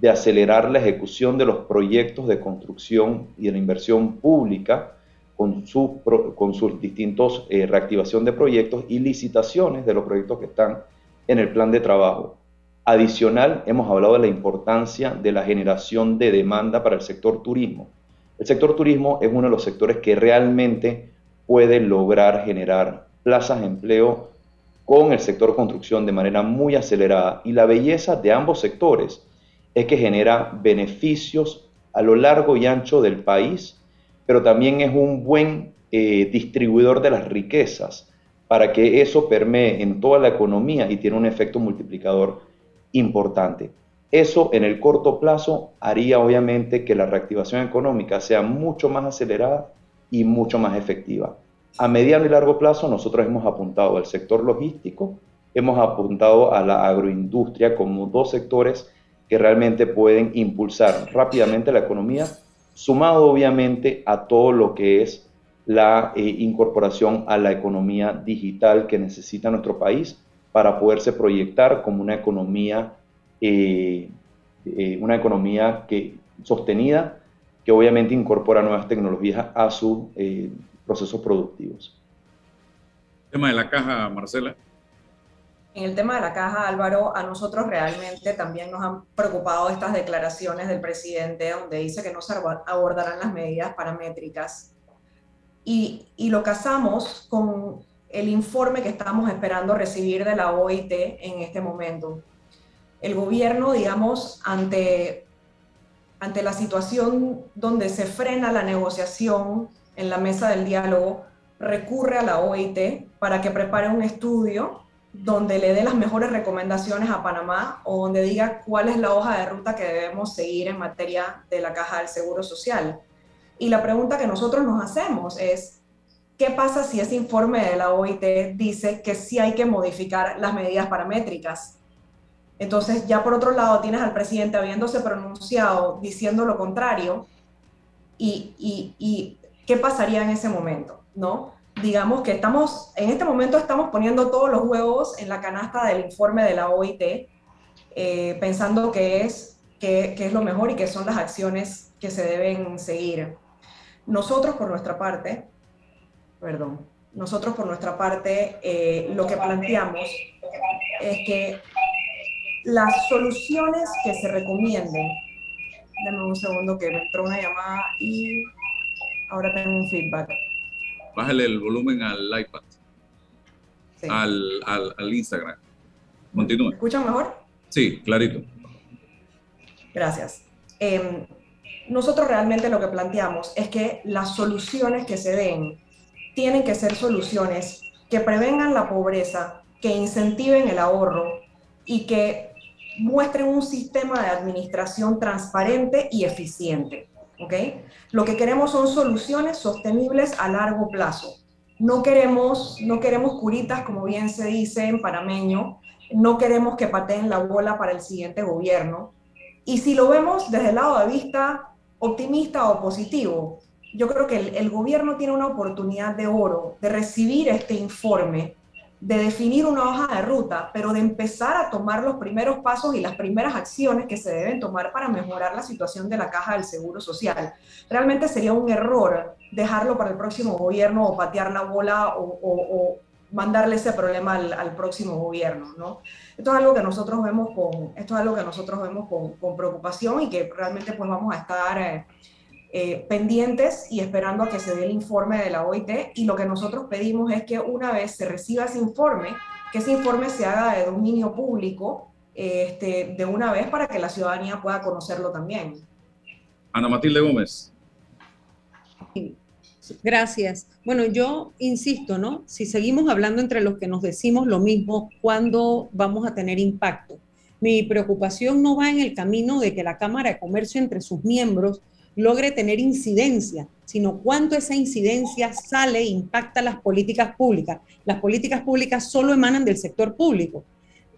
de acelerar la ejecución de los proyectos de construcción y de la inversión pública con, su, con sus distintos eh, reactivación de proyectos y licitaciones de los proyectos que están en el plan de trabajo. Adicional, hemos hablado de la importancia de la generación de demanda para el sector turismo. El sector turismo es uno de los sectores que realmente puede lograr generar plazas de empleo con el sector construcción de manera muy acelerada y la belleza de ambos sectores es que genera beneficios a lo largo y ancho del país pero también es un buen eh, distribuidor de las riquezas para que eso permee en toda la economía y tiene un efecto multiplicador importante. Eso en el corto plazo haría obviamente que la reactivación económica sea mucho más acelerada y mucho más efectiva. A mediano y largo plazo nosotros hemos apuntado al sector logístico, hemos apuntado a la agroindustria como dos sectores que realmente pueden impulsar rápidamente la economía sumado obviamente a todo lo que es la eh, incorporación a la economía digital que necesita nuestro país para poderse proyectar como una economía, eh, eh, una economía que, sostenida que obviamente incorpora nuevas tecnologías a sus procesos productivos. Tema de la caja, Marcela. En el tema de la caja, Álvaro, a nosotros realmente también nos han preocupado estas declaraciones del presidente donde dice que no se abordarán las medidas paramétricas. Y, y lo casamos con el informe que estamos esperando recibir de la OIT en este momento. El gobierno, digamos, ante, ante la situación donde se frena la negociación en la mesa del diálogo, recurre a la OIT para que prepare un estudio donde le dé las mejores recomendaciones a Panamá o donde diga cuál es la hoja de ruta que debemos seguir en materia de la caja del Seguro Social. Y la pregunta que nosotros nos hacemos es, ¿qué pasa si ese informe de la OIT dice que sí hay que modificar las medidas paramétricas? Entonces, ya por otro lado, tienes al presidente habiéndose pronunciado diciendo lo contrario, y, y, y ¿qué pasaría en ese momento? ¿No? Digamos que estamos, en este momento estamos poniendo todos los huevos en la canasta del informe de la OIT, eh, pensando que es, que, es lo mejor y que son las acciones que se deben seguir. Nosotros por nuestra parte, perdón, nosotros por nuestra parte eh, lo que planteamos es que las soluciones que se recomienden, denme un segundo que me entró una llamada y ahora tengo un feedback bájale el volumen al iPad, al, al, Instagram. Continúa. ¿Me escuchan mejor? Sí, clarito. Gracias. Em, nosotros realmente lo que planteamos es que las soluciones que se den tienen que ser soluciones que prevengan la pobreza, que incentiven el ahorro y que muestren un sistema de administración transparente y eficiente. Lo que queremos son soluciones sostenibles a largo plazo. No queremos, no queremos curitas, como bien se dice en panameño, no queremos que pateen la bola para el siguiente gobierno. Y si lo vemos desde el lado de vista optimista o positivo, yo creo que el gobierno tiene una oportunidad de oro de recibir este informe de definir una hoja de ruta, pero de empezar a tomar los primeros pasos y las primeras acciones que se deben tomar para mejorar la situación de la caja del Seguro Social. Realmente sería un error dejarlo para el próximo gobierno o patear la bola o, mandarle ese problema al, próximo gobierno, ¿no? Esto es algo que nosotros vemos con, esto es algo que nosotros vemos con, preocupación y que realmente pues vamos a estar... Eh, eh, pendientes y esperando a que se dé el informe de la OIT. Y lo que nosotros pedimos es que una vez se reciba ese informe, que ese informe se haga de dominio público este, de una vez para que la ciudadanía pueda conocerlo también. Ana Matilde Gómez. Gracias. Bueno, yo insisto, ¿no? Si seguimos hablando entre los que nos decimos lo mismo, ¿cuándo vamos a tener impacto? Mi preocupación no va en el camino de que la Cámara de Comercio entre sus miembros logre tener incidencia, sino cuánto esa incidencia sale e impacta las políticas públicas. Las políticas públicas solo emanan del sector público.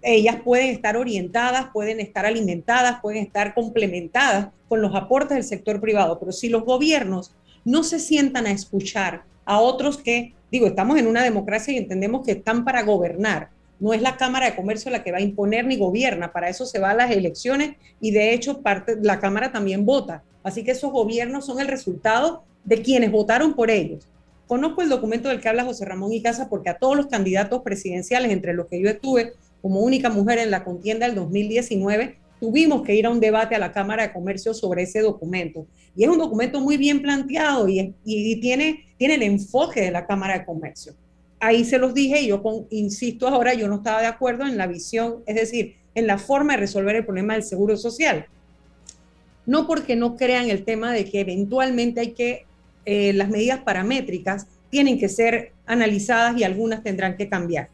Ellas pueden estar orientadas, pueden estar alimentadas, pueden estar complementadas con los aportes del sector privado, pero si los gobiernos no se sientan a escuchar a otros que, digo, estamos en una democracia y entendemos que están para gobernar, no es la Cámara de Comercio la que va a imponer ni gobierna, para eso se va a las elecciones y de hecho parte, la Cámara también vota. Así que esos gobiernos son el resultado de quienes votaron por ellos. Conozco el documento del que habla José Ramón y Casa porque a todos los candidatos presidenciales, entre los que yo estuve como única mujer en la contienda del 2019, tuvimos que ir a un debate a la Cámara de Comercio sobre ese documento. Y es un documento muy bien planteado y, y tiene, tiene el enfoque de la Cámara de Comercio. Ahí se los dije y yo insisto ahora, yo no estaba de acuerdo en la visión, es decir, en la forma de resolver el problema del seguro social no porque no crean el tema de que eventualmente hay que, eh, las medidas paramétricas tienen que ser analizadas y algunas tendrán que cambiar.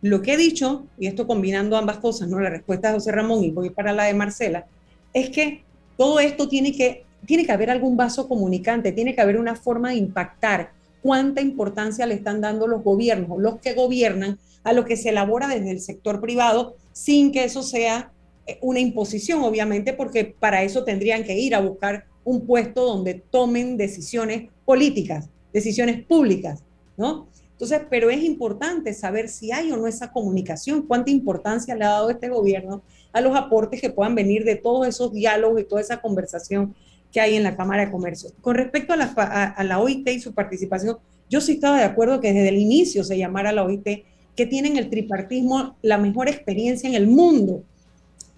Lo que he dicho, y esto combinando ambas cosas, ¿no? la respuesta de José Ramón y voy para la de Marcela, es que todo esto tiene que, tiene que haber algún vaso comunicante, tiene que haber una forma de impactar cuánta importancia le están dando los gobiernos, los que gobiernan, a lo que se elabora desde el sector privado, sin que eso sea una imposición, obviamente, porque para eso tendrían que ir a buscar un puesto donde tomen decisiones políticas, decisiones públicas, ¿no? Entonces, pero es importante saber si hay o no esa comunicación, cuánta importancia le ha dado este gobierno a los aportes que puedan venir de todos esos diálogos y toda esa conversación que hay en la Cámara de Comercio. Con respecto a la, a la OIT y su participación, yo sí estaba de acuerdo que desde el inicio se llamara la OIT, que tienen el tripartismo la mejor experiencia en el mundo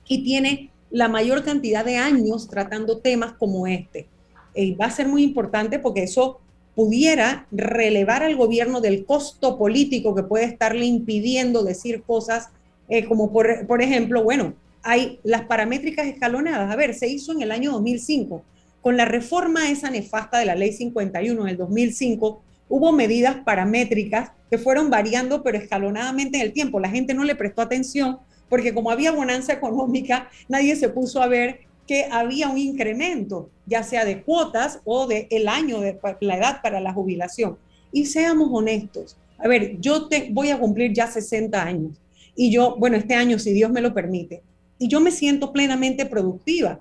y tiene la mayor cantidad de años tratando temas como este. Y va a ser muy importante porque eso pudiera relevar al gobierno del costo político que puede estarle impidiendo decir cosas eh, como por, por ejemplo, bueno, hay las paramétricas escalonadas. A ver, se hizo en el año 2005. Con la reforma esa nefasta de la ley 51 en el 2005, hubo medidas paramétricas que fueron variando, pero escalonadamente en el tiempo. La gente no le prestó atención porque como había bonanza económica, nadie se puso a ver que había un incremento, ya sea de cuotas o de el año de la edad para la jubilación. Y seamos honestos. A ver, yo te, voy a cumplir ya 60 años y yo, bueno, este año, si Dios me lo permite, y yo me siento plenamente productiva.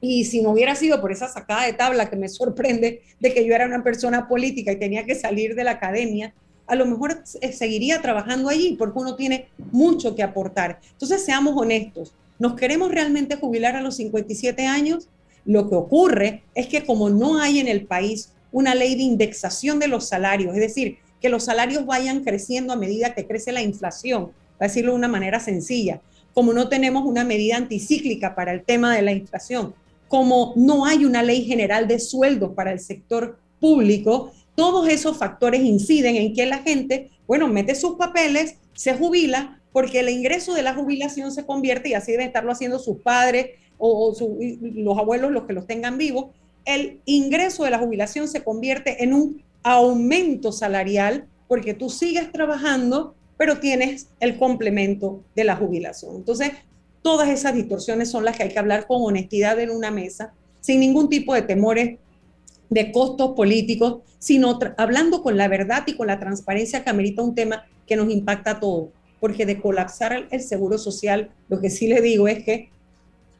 Y si no hubiera sido por esa sacada de tabla que me sorprende de que yo era una persona política y tenía que salir de la academia, a lo mejor eh, seguiría trabajando allí porque uno tiene mucho que aportar. Entonces, seamos honestos. ¿Nos queremos realmente jubilar a los 57 años? Lo que ocurre es que como no hay en el país una ley de indexación de los salarios, es decir, que los salarios vayan creciendo a medida que crece la inflación, para decirlo de una manera sencilla, como no tenemos una medida anticíclica para el tema de la inflación, como no hay una ley general de sueldos para el sector público, todos esos factores inciden en que la gente, bueno, mete sus papeles, se jubila, porque el ingreso de la jubilación se convierte, y así deben estarlo haciendo sus padres o, los abuelos, los que los tengan vivos, el ingreso de la jubilación se convierte en un aumento salarial porque tú sigues trabajando pero tienes el complemento de la jubilación. Entonces, todas esas distorsiones son las que hay que hablar con honestidad en una mesa, sin ningún tipo de temores de costos políticos, sino hablando con la verdad y con la transparencia que amerita un tema que nos impacta a todos. Porque de colapsar el seguro social, lo que sí le digo es que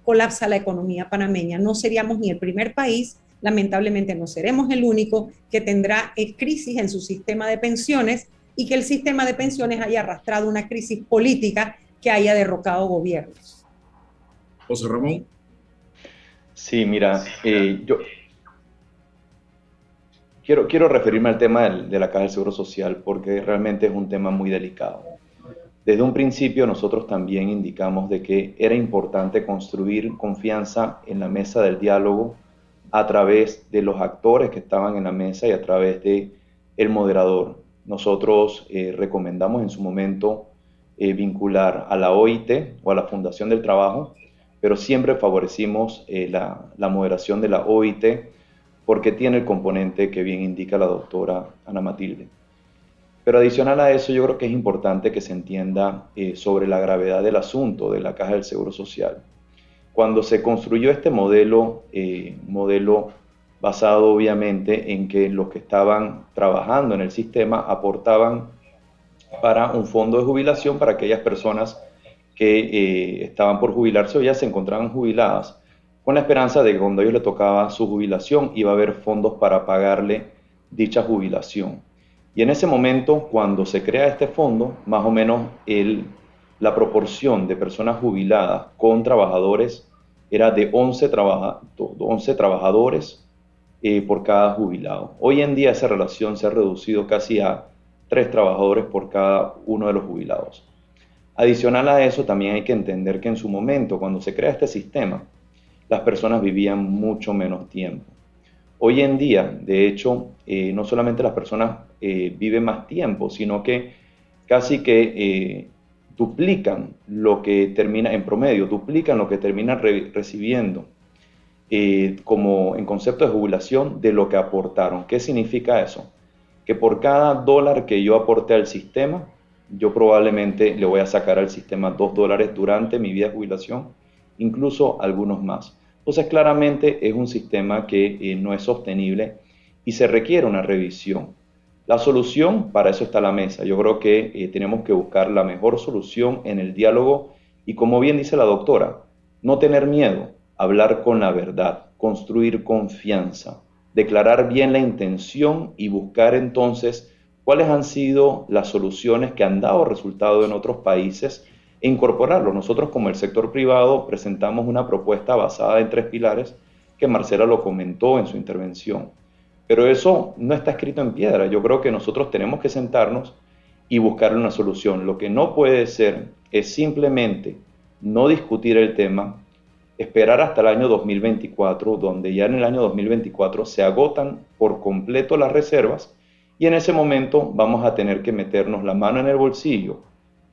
colapsa la economía panameña. No seríamos ni el primer país, lamentablemente no seremos el único que tendrá eh, crisis en su sistema de pensiones y que el sistema de pensiones haya arrastrado una crisis política que haya derrocado gobiernos. José Ramón. Sí, mira, eh, yo quiero, quiero referirme al tema de la Caja del Seguro Social porque realmente es un tema muy delicado. Desde un principio nosotros también indicamos de que era importante construir confianza en la mesa del diálogo a través de los actores que estaban en la mesa y a través de el moderador. Nosotros eh, recomendamos en su momento eh, vincular a la OIT o a la Fundación del Trabajo, pero siempre favorecimos eh, la, la, moderación de la OIT porque tiene el componente que bien indica la doctora Ana Matilde. Pero adicional a eso, yo creo que es importante que se entienda sobre la gravedad del asunto de la Caja del Seguro Social. Cuando se construyó este modelo, modelo basado obviamente en que los que estaban trabajando en el sistema aportaban para un fondo de jubilación para aquellas personas que eh, estaban por jubilarse o ya se encontraban jubiladas, con la esperanza de que cuando a ellos les tocaba su jubilación iba a haber fondos para pagarle dicha jubilación. Y en ese momento, cuando se crea este fondo, más o menos el, la proporción de personas jubiladas con trabajadores era de 11, 11 trabajadores eh, por cada jubilado. Hoy en día esa relación se ha reducido casi a tres trabajadores por cada uno de los jubilados. Adicional a eso, también hay que entender que en su momento, cuando se crea este sistema, las personas vivían mucho menos tiempo. Hoy en día, de hecho, eh, no solamente las personas eh, viven más tiempo, sino que casi que duplican lo que termina en promedio, duplican lo que terminan recibiendo eh, como en concepto de jubilación de lo que aportaron. ¿Qué significa eso? Que por cada dólar que yo aporte al sistema, yo probablemente le voy a sacar al sistema dos dólares durante mi vida de jubilación, incluso algunos más. Entonces, claramente es un sistema que eh, no es sostenible y se requiere una revisión. La solución, para eso está la mesa. Yo creo que eh, tenemos que buscar la mejor solución en el diálogo y como bien dice la doctora, no tener miedo, hablar con la verdad, construir confianza, declarar bien la intención y buscar entonces cuáles han sido las soluciones que han dado resultado en otros países e incorporarlo. Nosotros como el sector privado presentamos una propuesta basada en tres pilares que Marcela lo comentó en su intervención. Pero eso no está escrito en piedra. Yo creo que nosotros tenemos que sentarnos y buscar una solución. Lo que no puede ser es simplemente no discutir el tema, esperar hasta el año 2024, donde ya en el año 2024 se agotan por completo las reservas y en ese momento vamos a tener que meternos la mano en el bolsillo,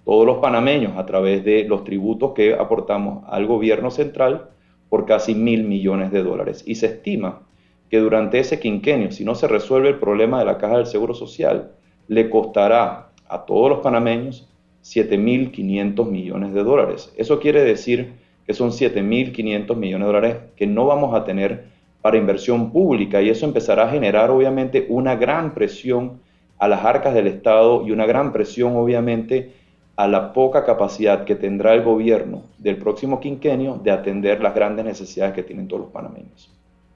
todos los panameños, a través de los tributos que aportamos al gobierno central por casi mil millones de dólares. Y se estima que durante ese quinquenio, si no se resuelve el problema de la caja del Seguro Social, le costará a todos los panameños 7.500 millones de dólares. Eso quiere decir que son 7.500 millones de dólares que no vamos a tener para inversión pública y eso empezará a generar obviamente una gran presión a las arcas del Estado y una gran presión obviamente a la poca capacidad que tendrá el gobierno del próximo quinquenio de atender las grandes necesidades que tienen todos los panameños.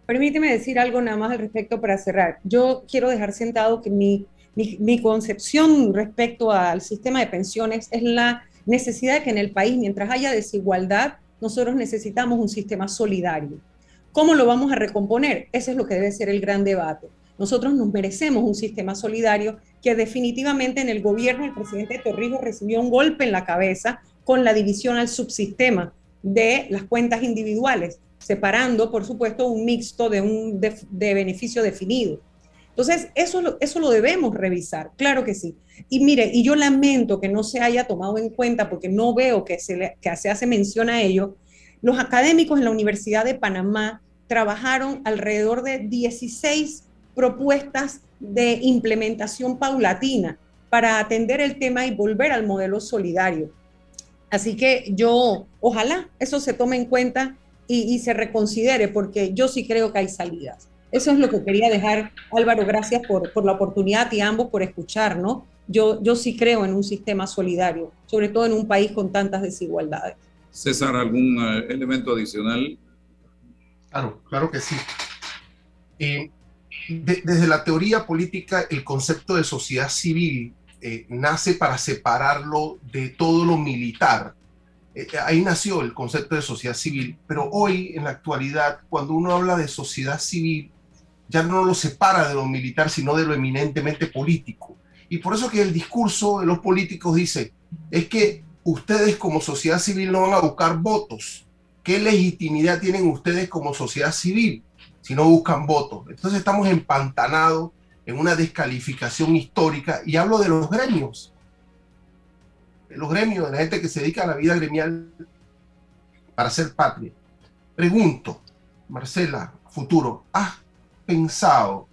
Permíteme decir algo nada más al respecto para cerrar. Yo quiero dejar sentado que mi, mi, mi concepción respecto al sistema de pensiones es la necesidad de que en el país, mientras haya desigualdad, nosotros necesitamos un sistema solidario. ¿Cómo lo vamos a recomponer? Ese es lo que debe ser el gran debate. Nosotros nos merecemos un sistema solidario que definitivamente en el gobierno el presidente Torrijos recibió un golpe en la cabeza con la división al subsistema de las cuentas individuales, separando, por supuesto, un mixto de un de, beneficio definido. Entonces, eso, eso lo debemos revisar, claro que sí. Y mire, y yo lamento que no se haya tomado en cuenta, porque no veo que se, que se hace mención a ello, los académicos en la Universidad de Panamá trabajaron alrededor de 16 propuestas de implementación paulatina para atender el tema y volver al modelo solidario. Así que yo, ojalá eso se tome en cuenta y, se reconsidere, porque yo sí creo que hay salidas. Eso es lo que quería dejar, Álvaro, gracias por, por la oportunidad y a ambos por escuchar, ¿no? Yo, yo sí creo en un sistema solidario, sobre todo en un país con tantas desigualdades. César, ¿algún uh, elemento adicional? Claro, claro que sí. Eh, de, desde la teoría política, el concepto de sociedad civil eh, nace para separarlo de todo lo militar. Eh, ahí nació el concepto de sociedad civil, pero hoy, en la actualidad, cuando uno habla de sociedad civil, ya no lo separa de lo militar, sino de lo eminentemente político. Y por eso que el discurso de los políticos dice, es que ustedes como sociedad civil no van a buscar votos. ¿Qué legitimidad tienen ustedes como sociedad civil si no buscan votos? Entonces estamos empantanados en una descalificación histórica y hablo de los gremios, de los gremios, de la gente que se dedica a la vida gremial para ser patria. Pregunto, Marcela, futuro, ¿has pensado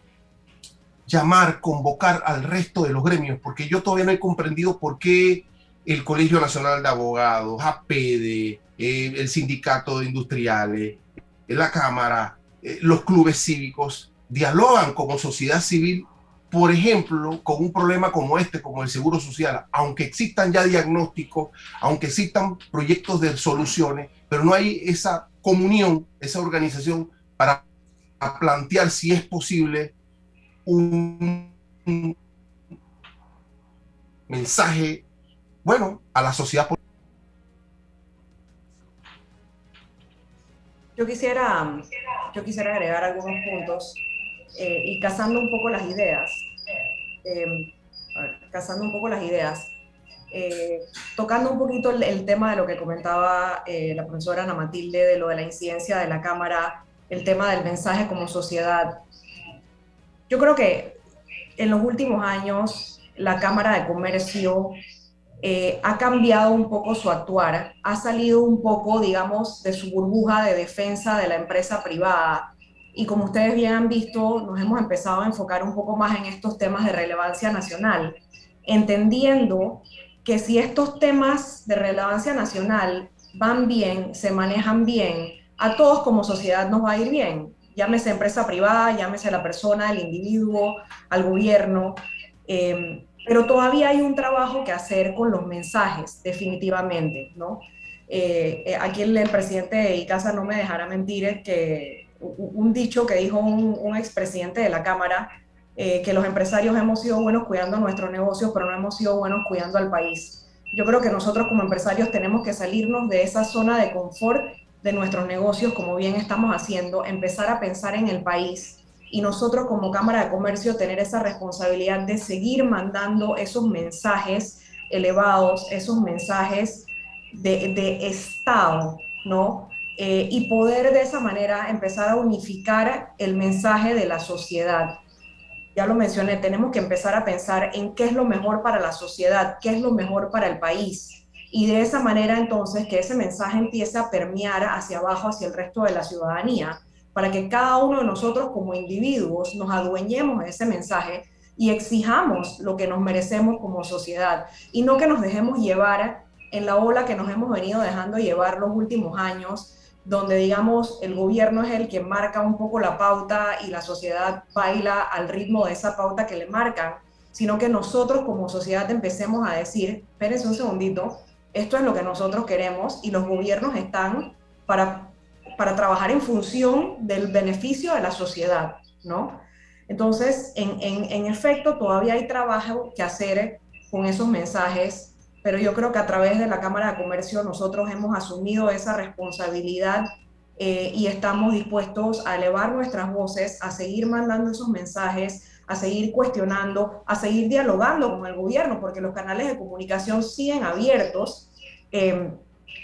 llamar, convocar al resto de los gremios? Porque yo todavía no he comprendido por qué el Colegio Nacional de Abogados, APEDE, eh, el Sindicato de Industriales, eh, la Cámara, eh, los clubes cívicos, dialogan como sociedad civil, por ejemplo, con un problema como este, como el Seguro Social, aunque existan ya diagnósticos, aunque existan proyectos de soluciones, pero no hay esa comunión, esa organización para plantear si es posible un mensaje bueno, a la sociedad. Yo quisiera, yo quisiera agregar algunos puntos eh, y casando un poco las ideas, eh, casando un poco las ideas, eh, tocando un poquito el, el, tema de lo que comentaba eh, la profesora Ana Matilde, de lo de la incidencia de la Cámara, el tema del mensaje como sociedad. Yo creo que en los últimos años la Cámara de Comercio eh, ha cambiado un poco su actuar, ha salido un poco, digamos, de su burbuja de defensa de la empresa privada. Y como ustedes bien han visto, nos hemos empezado a enfocar un poco más en estos temas de relevancia nacional, entendiendo que si estos temas de relevancia nacional van bien, se manejan bien, a todos como sociedad nos va a ir bien. Llámese empresa privada, llámese la persona, el individuo, al gobierno. Eh, pero todavía hay un trabajo que hacer con los mensajes, definitivamente, ¿no? Eh, eh, aquí el, el, presidente de ICASA no me dejará mentir, es que un dicho que dijo un, un expresidente de la Cámara, eh, que los empresarios hemos sido buenos cuidando nuestros negocios, pero no hemos sido buenos cuidando al país. Yo creo que nosotros como empresarios tenemos que salirnos de esa zona de confort de nuestros negocios, como bien estamos haciendo, empezar a pensar en el país, y nosotros como Cámara de Comercio tener esa responsabilidad de seguir mandando esos mensajes elevados, esos mensajes de, de Estado, ¿no? eh, y poder de esa manera empezar a unificar el mensaje de la sociedad. Ya lo mencioné, tenemos que empezar a pensar en qué es lo mejor para la sociedad, qué es lo mejor para el país. Y de esa manera entonces que ese mensaje empiece a permear hacia abajo, hacia el resto de la ciudadanía, para que cada uno de nosotros como individuos nos adueñemos de ese mensaje y exijamos lo que nos merecemos como sociedad. Y no que nos dejemos llevar en la ola que nos hemos venido dejando llevar los últimos años, donde digamos el gobierno es el que marca un poco la pauta y la sociedad baila al ritmo de esa pauta que le marcan, sino que nosotros como sociedad empecemos a decir, espérense un segundito, esto es lo que nosotros queremos y los gobiernos están para, para trabajar en función del beneficio de la sociedad, ¿no? Entonces, en, en, efecto, todavía hay trabajo que hacer con esos mensajes, pero yo creo que a través de la Cámara de Comercio nosotros hemos asumido esa responsabilidad eh, y estamos dispuestos a elevar nuestras voces, a seguir mandando esos mensajes, a seguir cuestionando, a seguir dialogando con el gobierno, porque los canales de comunicación siguen abiertos. Eh,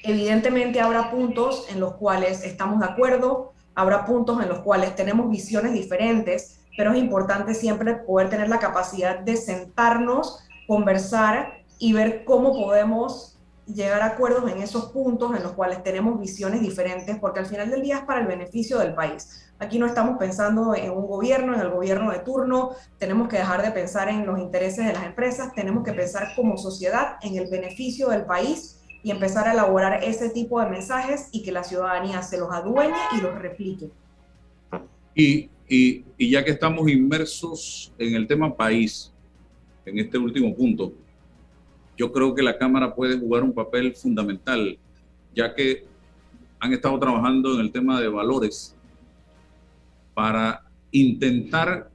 evidentemente habrá puntos en los cuales estamos de acuerdo, habrá puntos en los cuales tenemos visiones diferentes, pero es importante siempre poder tener la capacidad de sentarnos, conversar y ver cómo podemos llegar a acuerdos en esos puntos en los cuales tenemos visiones diferentes, porque al final del día es para el beneficio del país. Aquí no estamos pensando en un gobierno, en el gobierno de turno, tenemos que dejar de pensar en los intereses de las empresas, tenemos que pensar como sociedad en el beneficio del país y empezar a elaborar ese tipo de mensajes y que la ciudadanía se los adueñe y los replique. Y y, ya que estamos inmersos en el tema país, en este último punto, yo creo que la Cámara puede jugar un papel fundamental, ya que han estado trabajando en el tema de valores para intentar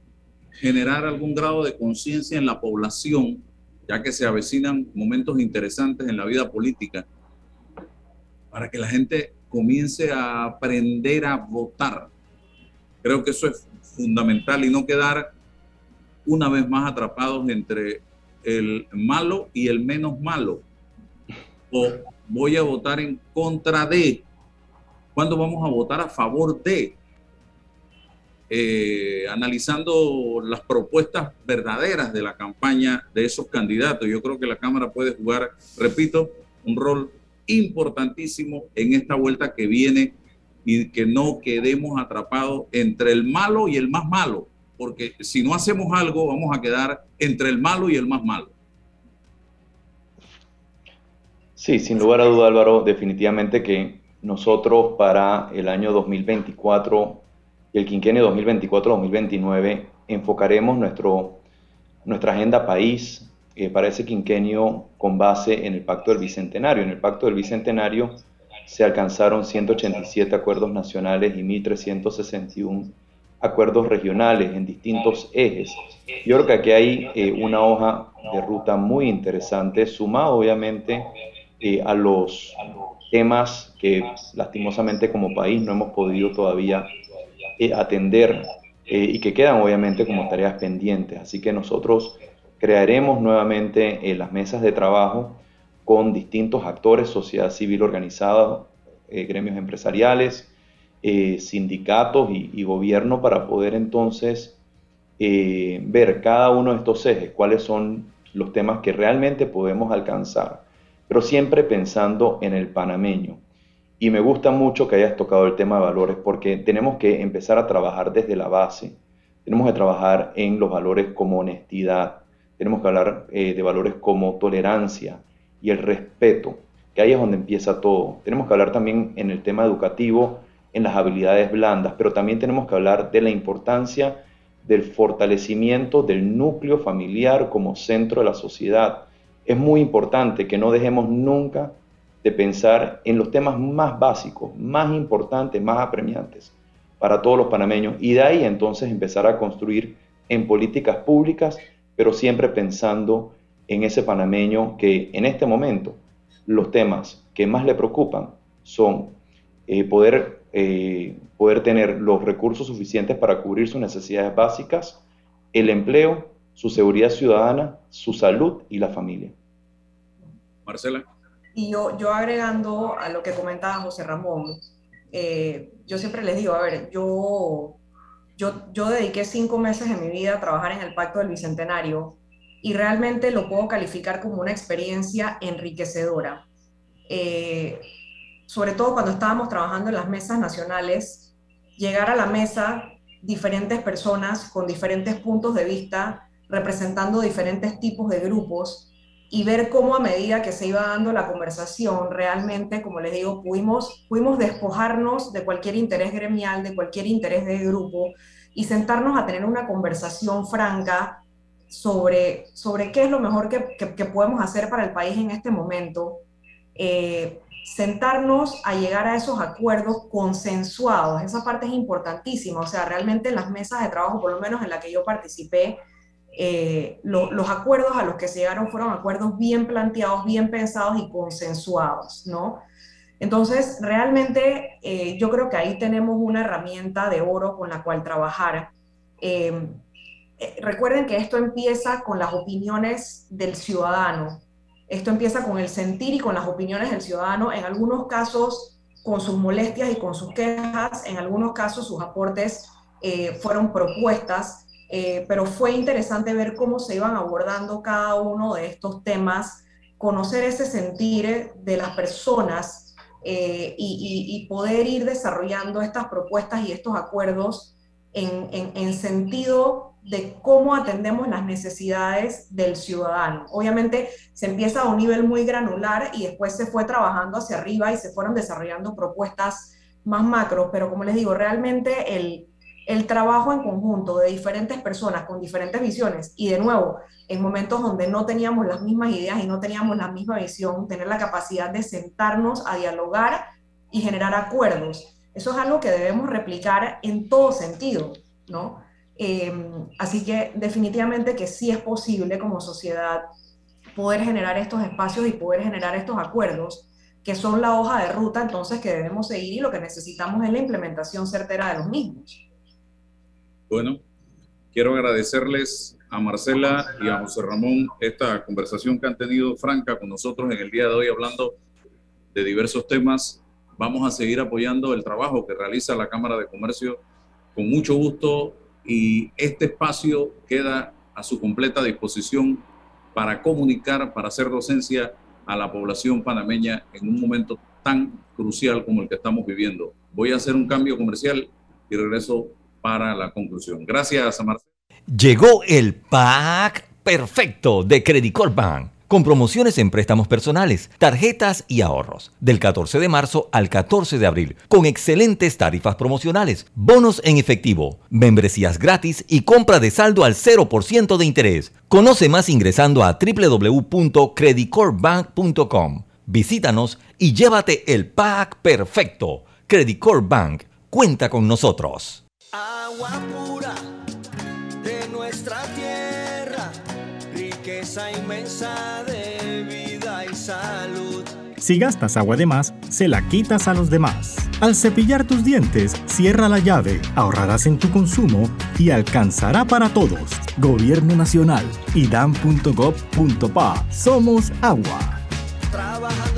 generar algún grado de conciencia en la población, ya que se avecinan momentos interesantes en la vida política, para que la gente comience a aprender a votar. Creo que eso es fundamental y no quedar una vez más atrapados entre el malo y el menos malo. O voy a votar en contra de. ¿Cuándo vamos a votar a favor de? Eh, analizando las propuestas verdaderas de la campaña de esos candidatos. Yo creo que la Cámara puede jugar, repito, un rol importantísimo en esta vuelta que viene y que no quedemos atrapados entre el malo y el más malo, porque si no hacemos algo vamos a quedar entre el malo y el más malo. Sí, sin lugar a duda Álvaro, definitivamente que nosotros para el año 2024 y el quinquenio 2024-2029 enfocaremos nuestro, nuestra agenda país eh, para ese quinquenio con base en el Pacto del Bicentenario. En el Pacto del Bicentenario se alcanzaron 187 acuerdos nacionales y 1.361 acuerdos regionales en distintos ejes. Yo creo que aquí hay eh, una hoja de ruta muy interesante, sumado obviamente eh, a los temas que lastimosamente como país no hemos podido todavía eh, atender y que quedan obviamente como tareas pendientes. Así que nosotros crearemos nuevamente las mesas de trabajo con distintos actores, sociedad civil organizada, eh, gremios empresariales, eh, sindicatos y, gobierno para poder entonces eh, ver cada uno de estos ejes, cuáles son los temas que realmente podemos alcanzar, pero siempre pensando en el panameño. Y me gusta mucho que hayas tocado el tema de valores porque tenemos que empezar a trabajar desde la base. Tenemos que trabajar en los valores como honestidad, tenemos que hablar de valores como tolerancia, y el respeto, que ahí es donde empieza todo. Tenemos que hablar también en el tema educativo, en las habilidades blandas, pero también tenemos que hablar de la importancia del fortalecimiento del núcleo familiar como centro de la sociedad. Es muy importante que no dejemos nunca de pensar en los temas más básicos, más importantes, más apremiantes para todos los panameños y de ahí entonces empezar a construir en políticas públicas, pero siempre pensando en ese panameño que en este momento los temas que más le preocupan son eh, poder, eh, poder tener los recursos suficientes para cubrir sus necesidades básicas, el empleo, su seguridad ciudadana, su salud y la familia. Marcela. Y yo, yo agregando a lo que comentaba José Ramón, Eh, yo siempre les digo, a ver, yo, yo, yo dediqué cinco meses de mi vida a trabajar en el Pacto del Bicentenario y realmente lo puedo calificar como una experiencia enriquecedora. Eh, sobre todo cuando estábamos trabajando en las mesas nacionales, llegar a la mesa diferentes personas con diferentes puntos de vista, representando diferentes tipos de grupos y ver cómo a medida que se iba dando la conversación, realmente, como les digo, pudimos, pudimos despojarnos de cualquier interés gremial, de cualquier interés de grupo y sentarnos a tener una conversación franca sobre, sobre qué es lo mejor que, que, podemos hacer para el país en este momento. Eh, sentarnos a llegar a esos acuerdos consensuados, esa parte es importantísima, o sea, realmente en las mesas de trabajo, por lo menos en la que yo participé, eh, los acuerdos a los que se llegaron fueron acuerdos bien planteados, bien pensados y consensuados, ¿no? Entonces, realmente eh, yo creo que ahí tenemos una herramienta de oro con la cual trabajar. Eh, recuerden que esto empieza con las opiniones del ciudadano, esto empieza con el sentir y con las opiniones del ciudadano, en algunos casos con sus molestias y con sus quejas, en algunos casos sus aportes fueron propuestas, eh, pero fue interesante ver cómo se iban abordando cada uno de estos temas, conocer ese sentir de las personas eh, y, poder ir desarrollando estas propuestas y estos acuerdos en, en sentido de cómo atendemos las necesidades del ciudadano. Obviamente se empieza a un nivel muy granular y después se fue trabajando hacia arriba y se fueron desarrollando propuestas más macro, pero como les digo, realmente el, el trabajo en conjunto de diferentes personas con diferentes visiones y de nuevo, en momentos donde no teníamos las mismas ideas y no teníamos la misma visión, tener la capacidad de sentarnos a dialogar y generar acuerdos. Eso es algo que debemos replicar en todo sentido, ¿no? Em, así que definitivamente que sí es posible como sociedad poder generar estos espacios y poder generar estos acuerdos que son la hoja de ruta entonces que debemos seguir y lo que necesitamos es la implementación certera de los mismos. Bueno, quiero agradecerles a Marcela y a José Ramón esta conversación que han tenido franca con nosotros en el día de hoy hablando de diversos temas. Vamos a seguir apoyando el trabajo que realiza la Cámara de Comercio con mucho gusto y este espacio queda a su completa disposición para comunicar, para hacer docencia a la población panameña en un momento tan crucial como el que estamos viviendo. Voy a hacer un cambio comercial y regreso para la conclusión. Gracias Marcelo. Llegó el pack perfecto de Credit Corp Bank con promociones en préstamos personales, tarjetas y ahorros, del 14 de marzo al 14 de abril, con excelentes tarifas promocionales, bonos en efectivo, membresías gratis y compra de saldo al 0% de interés. Conoce más ingresando a www.creditcorpbank.com. Visítanos y llévate el pack perfecto. Credit Corp Bank cuenta con nosotros. Agua pura de nuestra tierra, riqueza inmensa Si gastas agua de más, se la quitas a los demás. Al cepillar tus dientes, cierra la llave, ahorrarás en tu consumo y alcanzará para todos. Gobierno Nacional, idam.gov.pa. Somos agua. Trabajando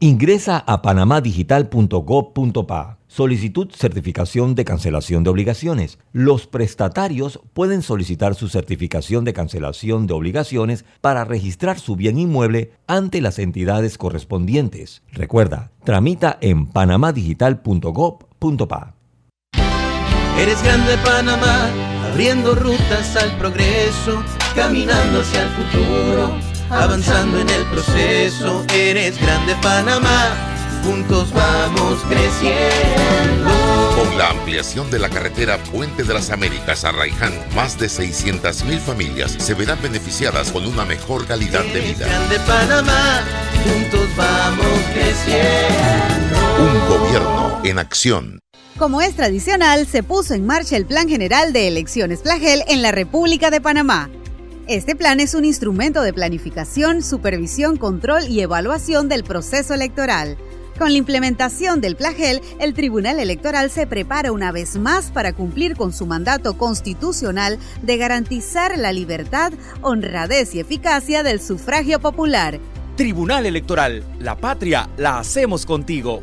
Ingresa a panamadigital.gov.pa. Solicitud certificación de cancelación de obligaciones. Los prestatarios pueden solicitar su certificación de cancelación de obligaciones para registrar su bien inmueble ante las entidades correspondientes. Recuerda, tramita en panamadigital.gov.pa. Eres grande Panamá, abriendo rutas al progreso, caminando hacia el futuro avanzando en el proceso. Eres grande Panamá, juntos vamos creciendo. Con la ampliación de la carretera Puente de las Américas a Raiján, más de 600 mil familias se verán beneficiadas con una mejor calidad de vida. de Panamá, juntos vamos creciendo. Un gobierno en acción. Como es tradicional, se puso en marcha el Plan General de Elecciones Plagel en la República de Panamá. Este plan es un instrumento de planificación, supervisión, control y evaluación del proceso electoral. Con la implementación del Plagel, el Tribunal Electoral se prepara una vez más para cumplir con su mandato constitucional de garantizar la libertad, honradez y eficacia del sufragio popular. Tribunal Electoral, la patria la hacemos contigo.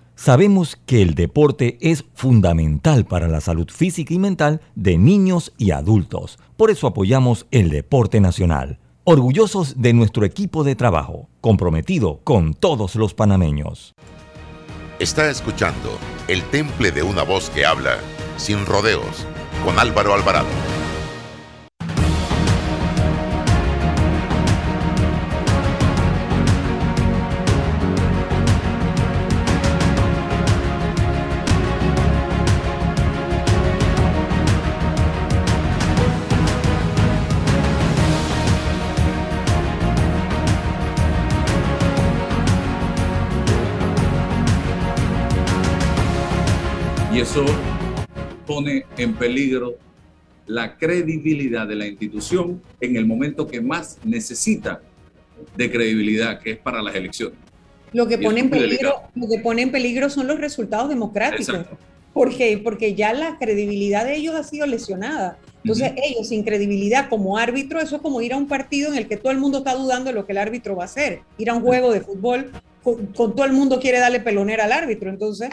sabemos que el deporte es fundamental para la salud física y mental de niños y adultos. Por eso apoyamos el deporte nacional. Orgullosos de nuestro equipo de trabajo, comprometido con todos los panameños. Está escuchando El Temple de una voz que habla, sin rodeos, con Álvaro Alvarado. Y eso pone en peligro la credibilidad de la institución en el momento que más necesita de credibilidad, que es para las elecciones. Lo que, pone en peligro, lo que pone en peligro son los resultados democráticos. Exacto. Porque, porque ya la credibilidad de ellos ha sido lesionada. Entonces, ellos sin credibilidad como árbitro, eso es como ir a un partido en el que todo el mundo está dudando de lo que el árbitro va a hacer. Ir a un juego de fútbol, con, con todo el mundo quiere darle pelonera al árbitro. Entonces,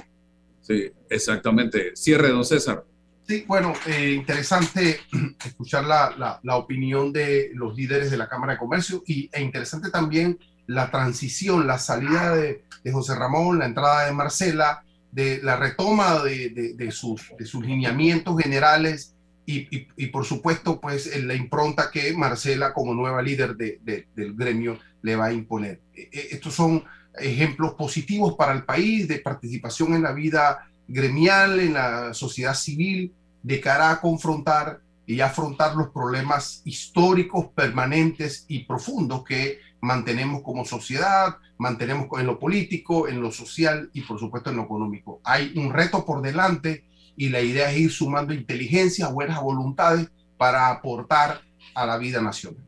Sí, exactamente. Cierre, don César. Sí, bueno, eh, interesante escuchar la, la- opinión de los líderes de la Cámara de Comercio y, e interesante también la transición, la salida de, de José Ramón, la entrada de Marcela, de la retoma de, de- de sus, lineamientos generales y, y- por supuesto, pues la impronta que Marcela como nueva líder de- de- del gremio le va a imponer. Eh, eh, Estos son ejemplos positivos para el país de participación en la vida gremial, en la sociedad civil, de cara a confrontar y afrontar los problemas históricos, permanentes y profundos que mantenemos como sociedad, mantenemos en lo político, en lo social y por supuesto en lo económico. Hay un reto por delante y la idea es ir sumando inteligencia, buenas voluntades para aportar a la vida nacional.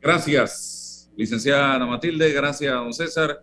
Gracias, licenciada Matilde, gracias, don César,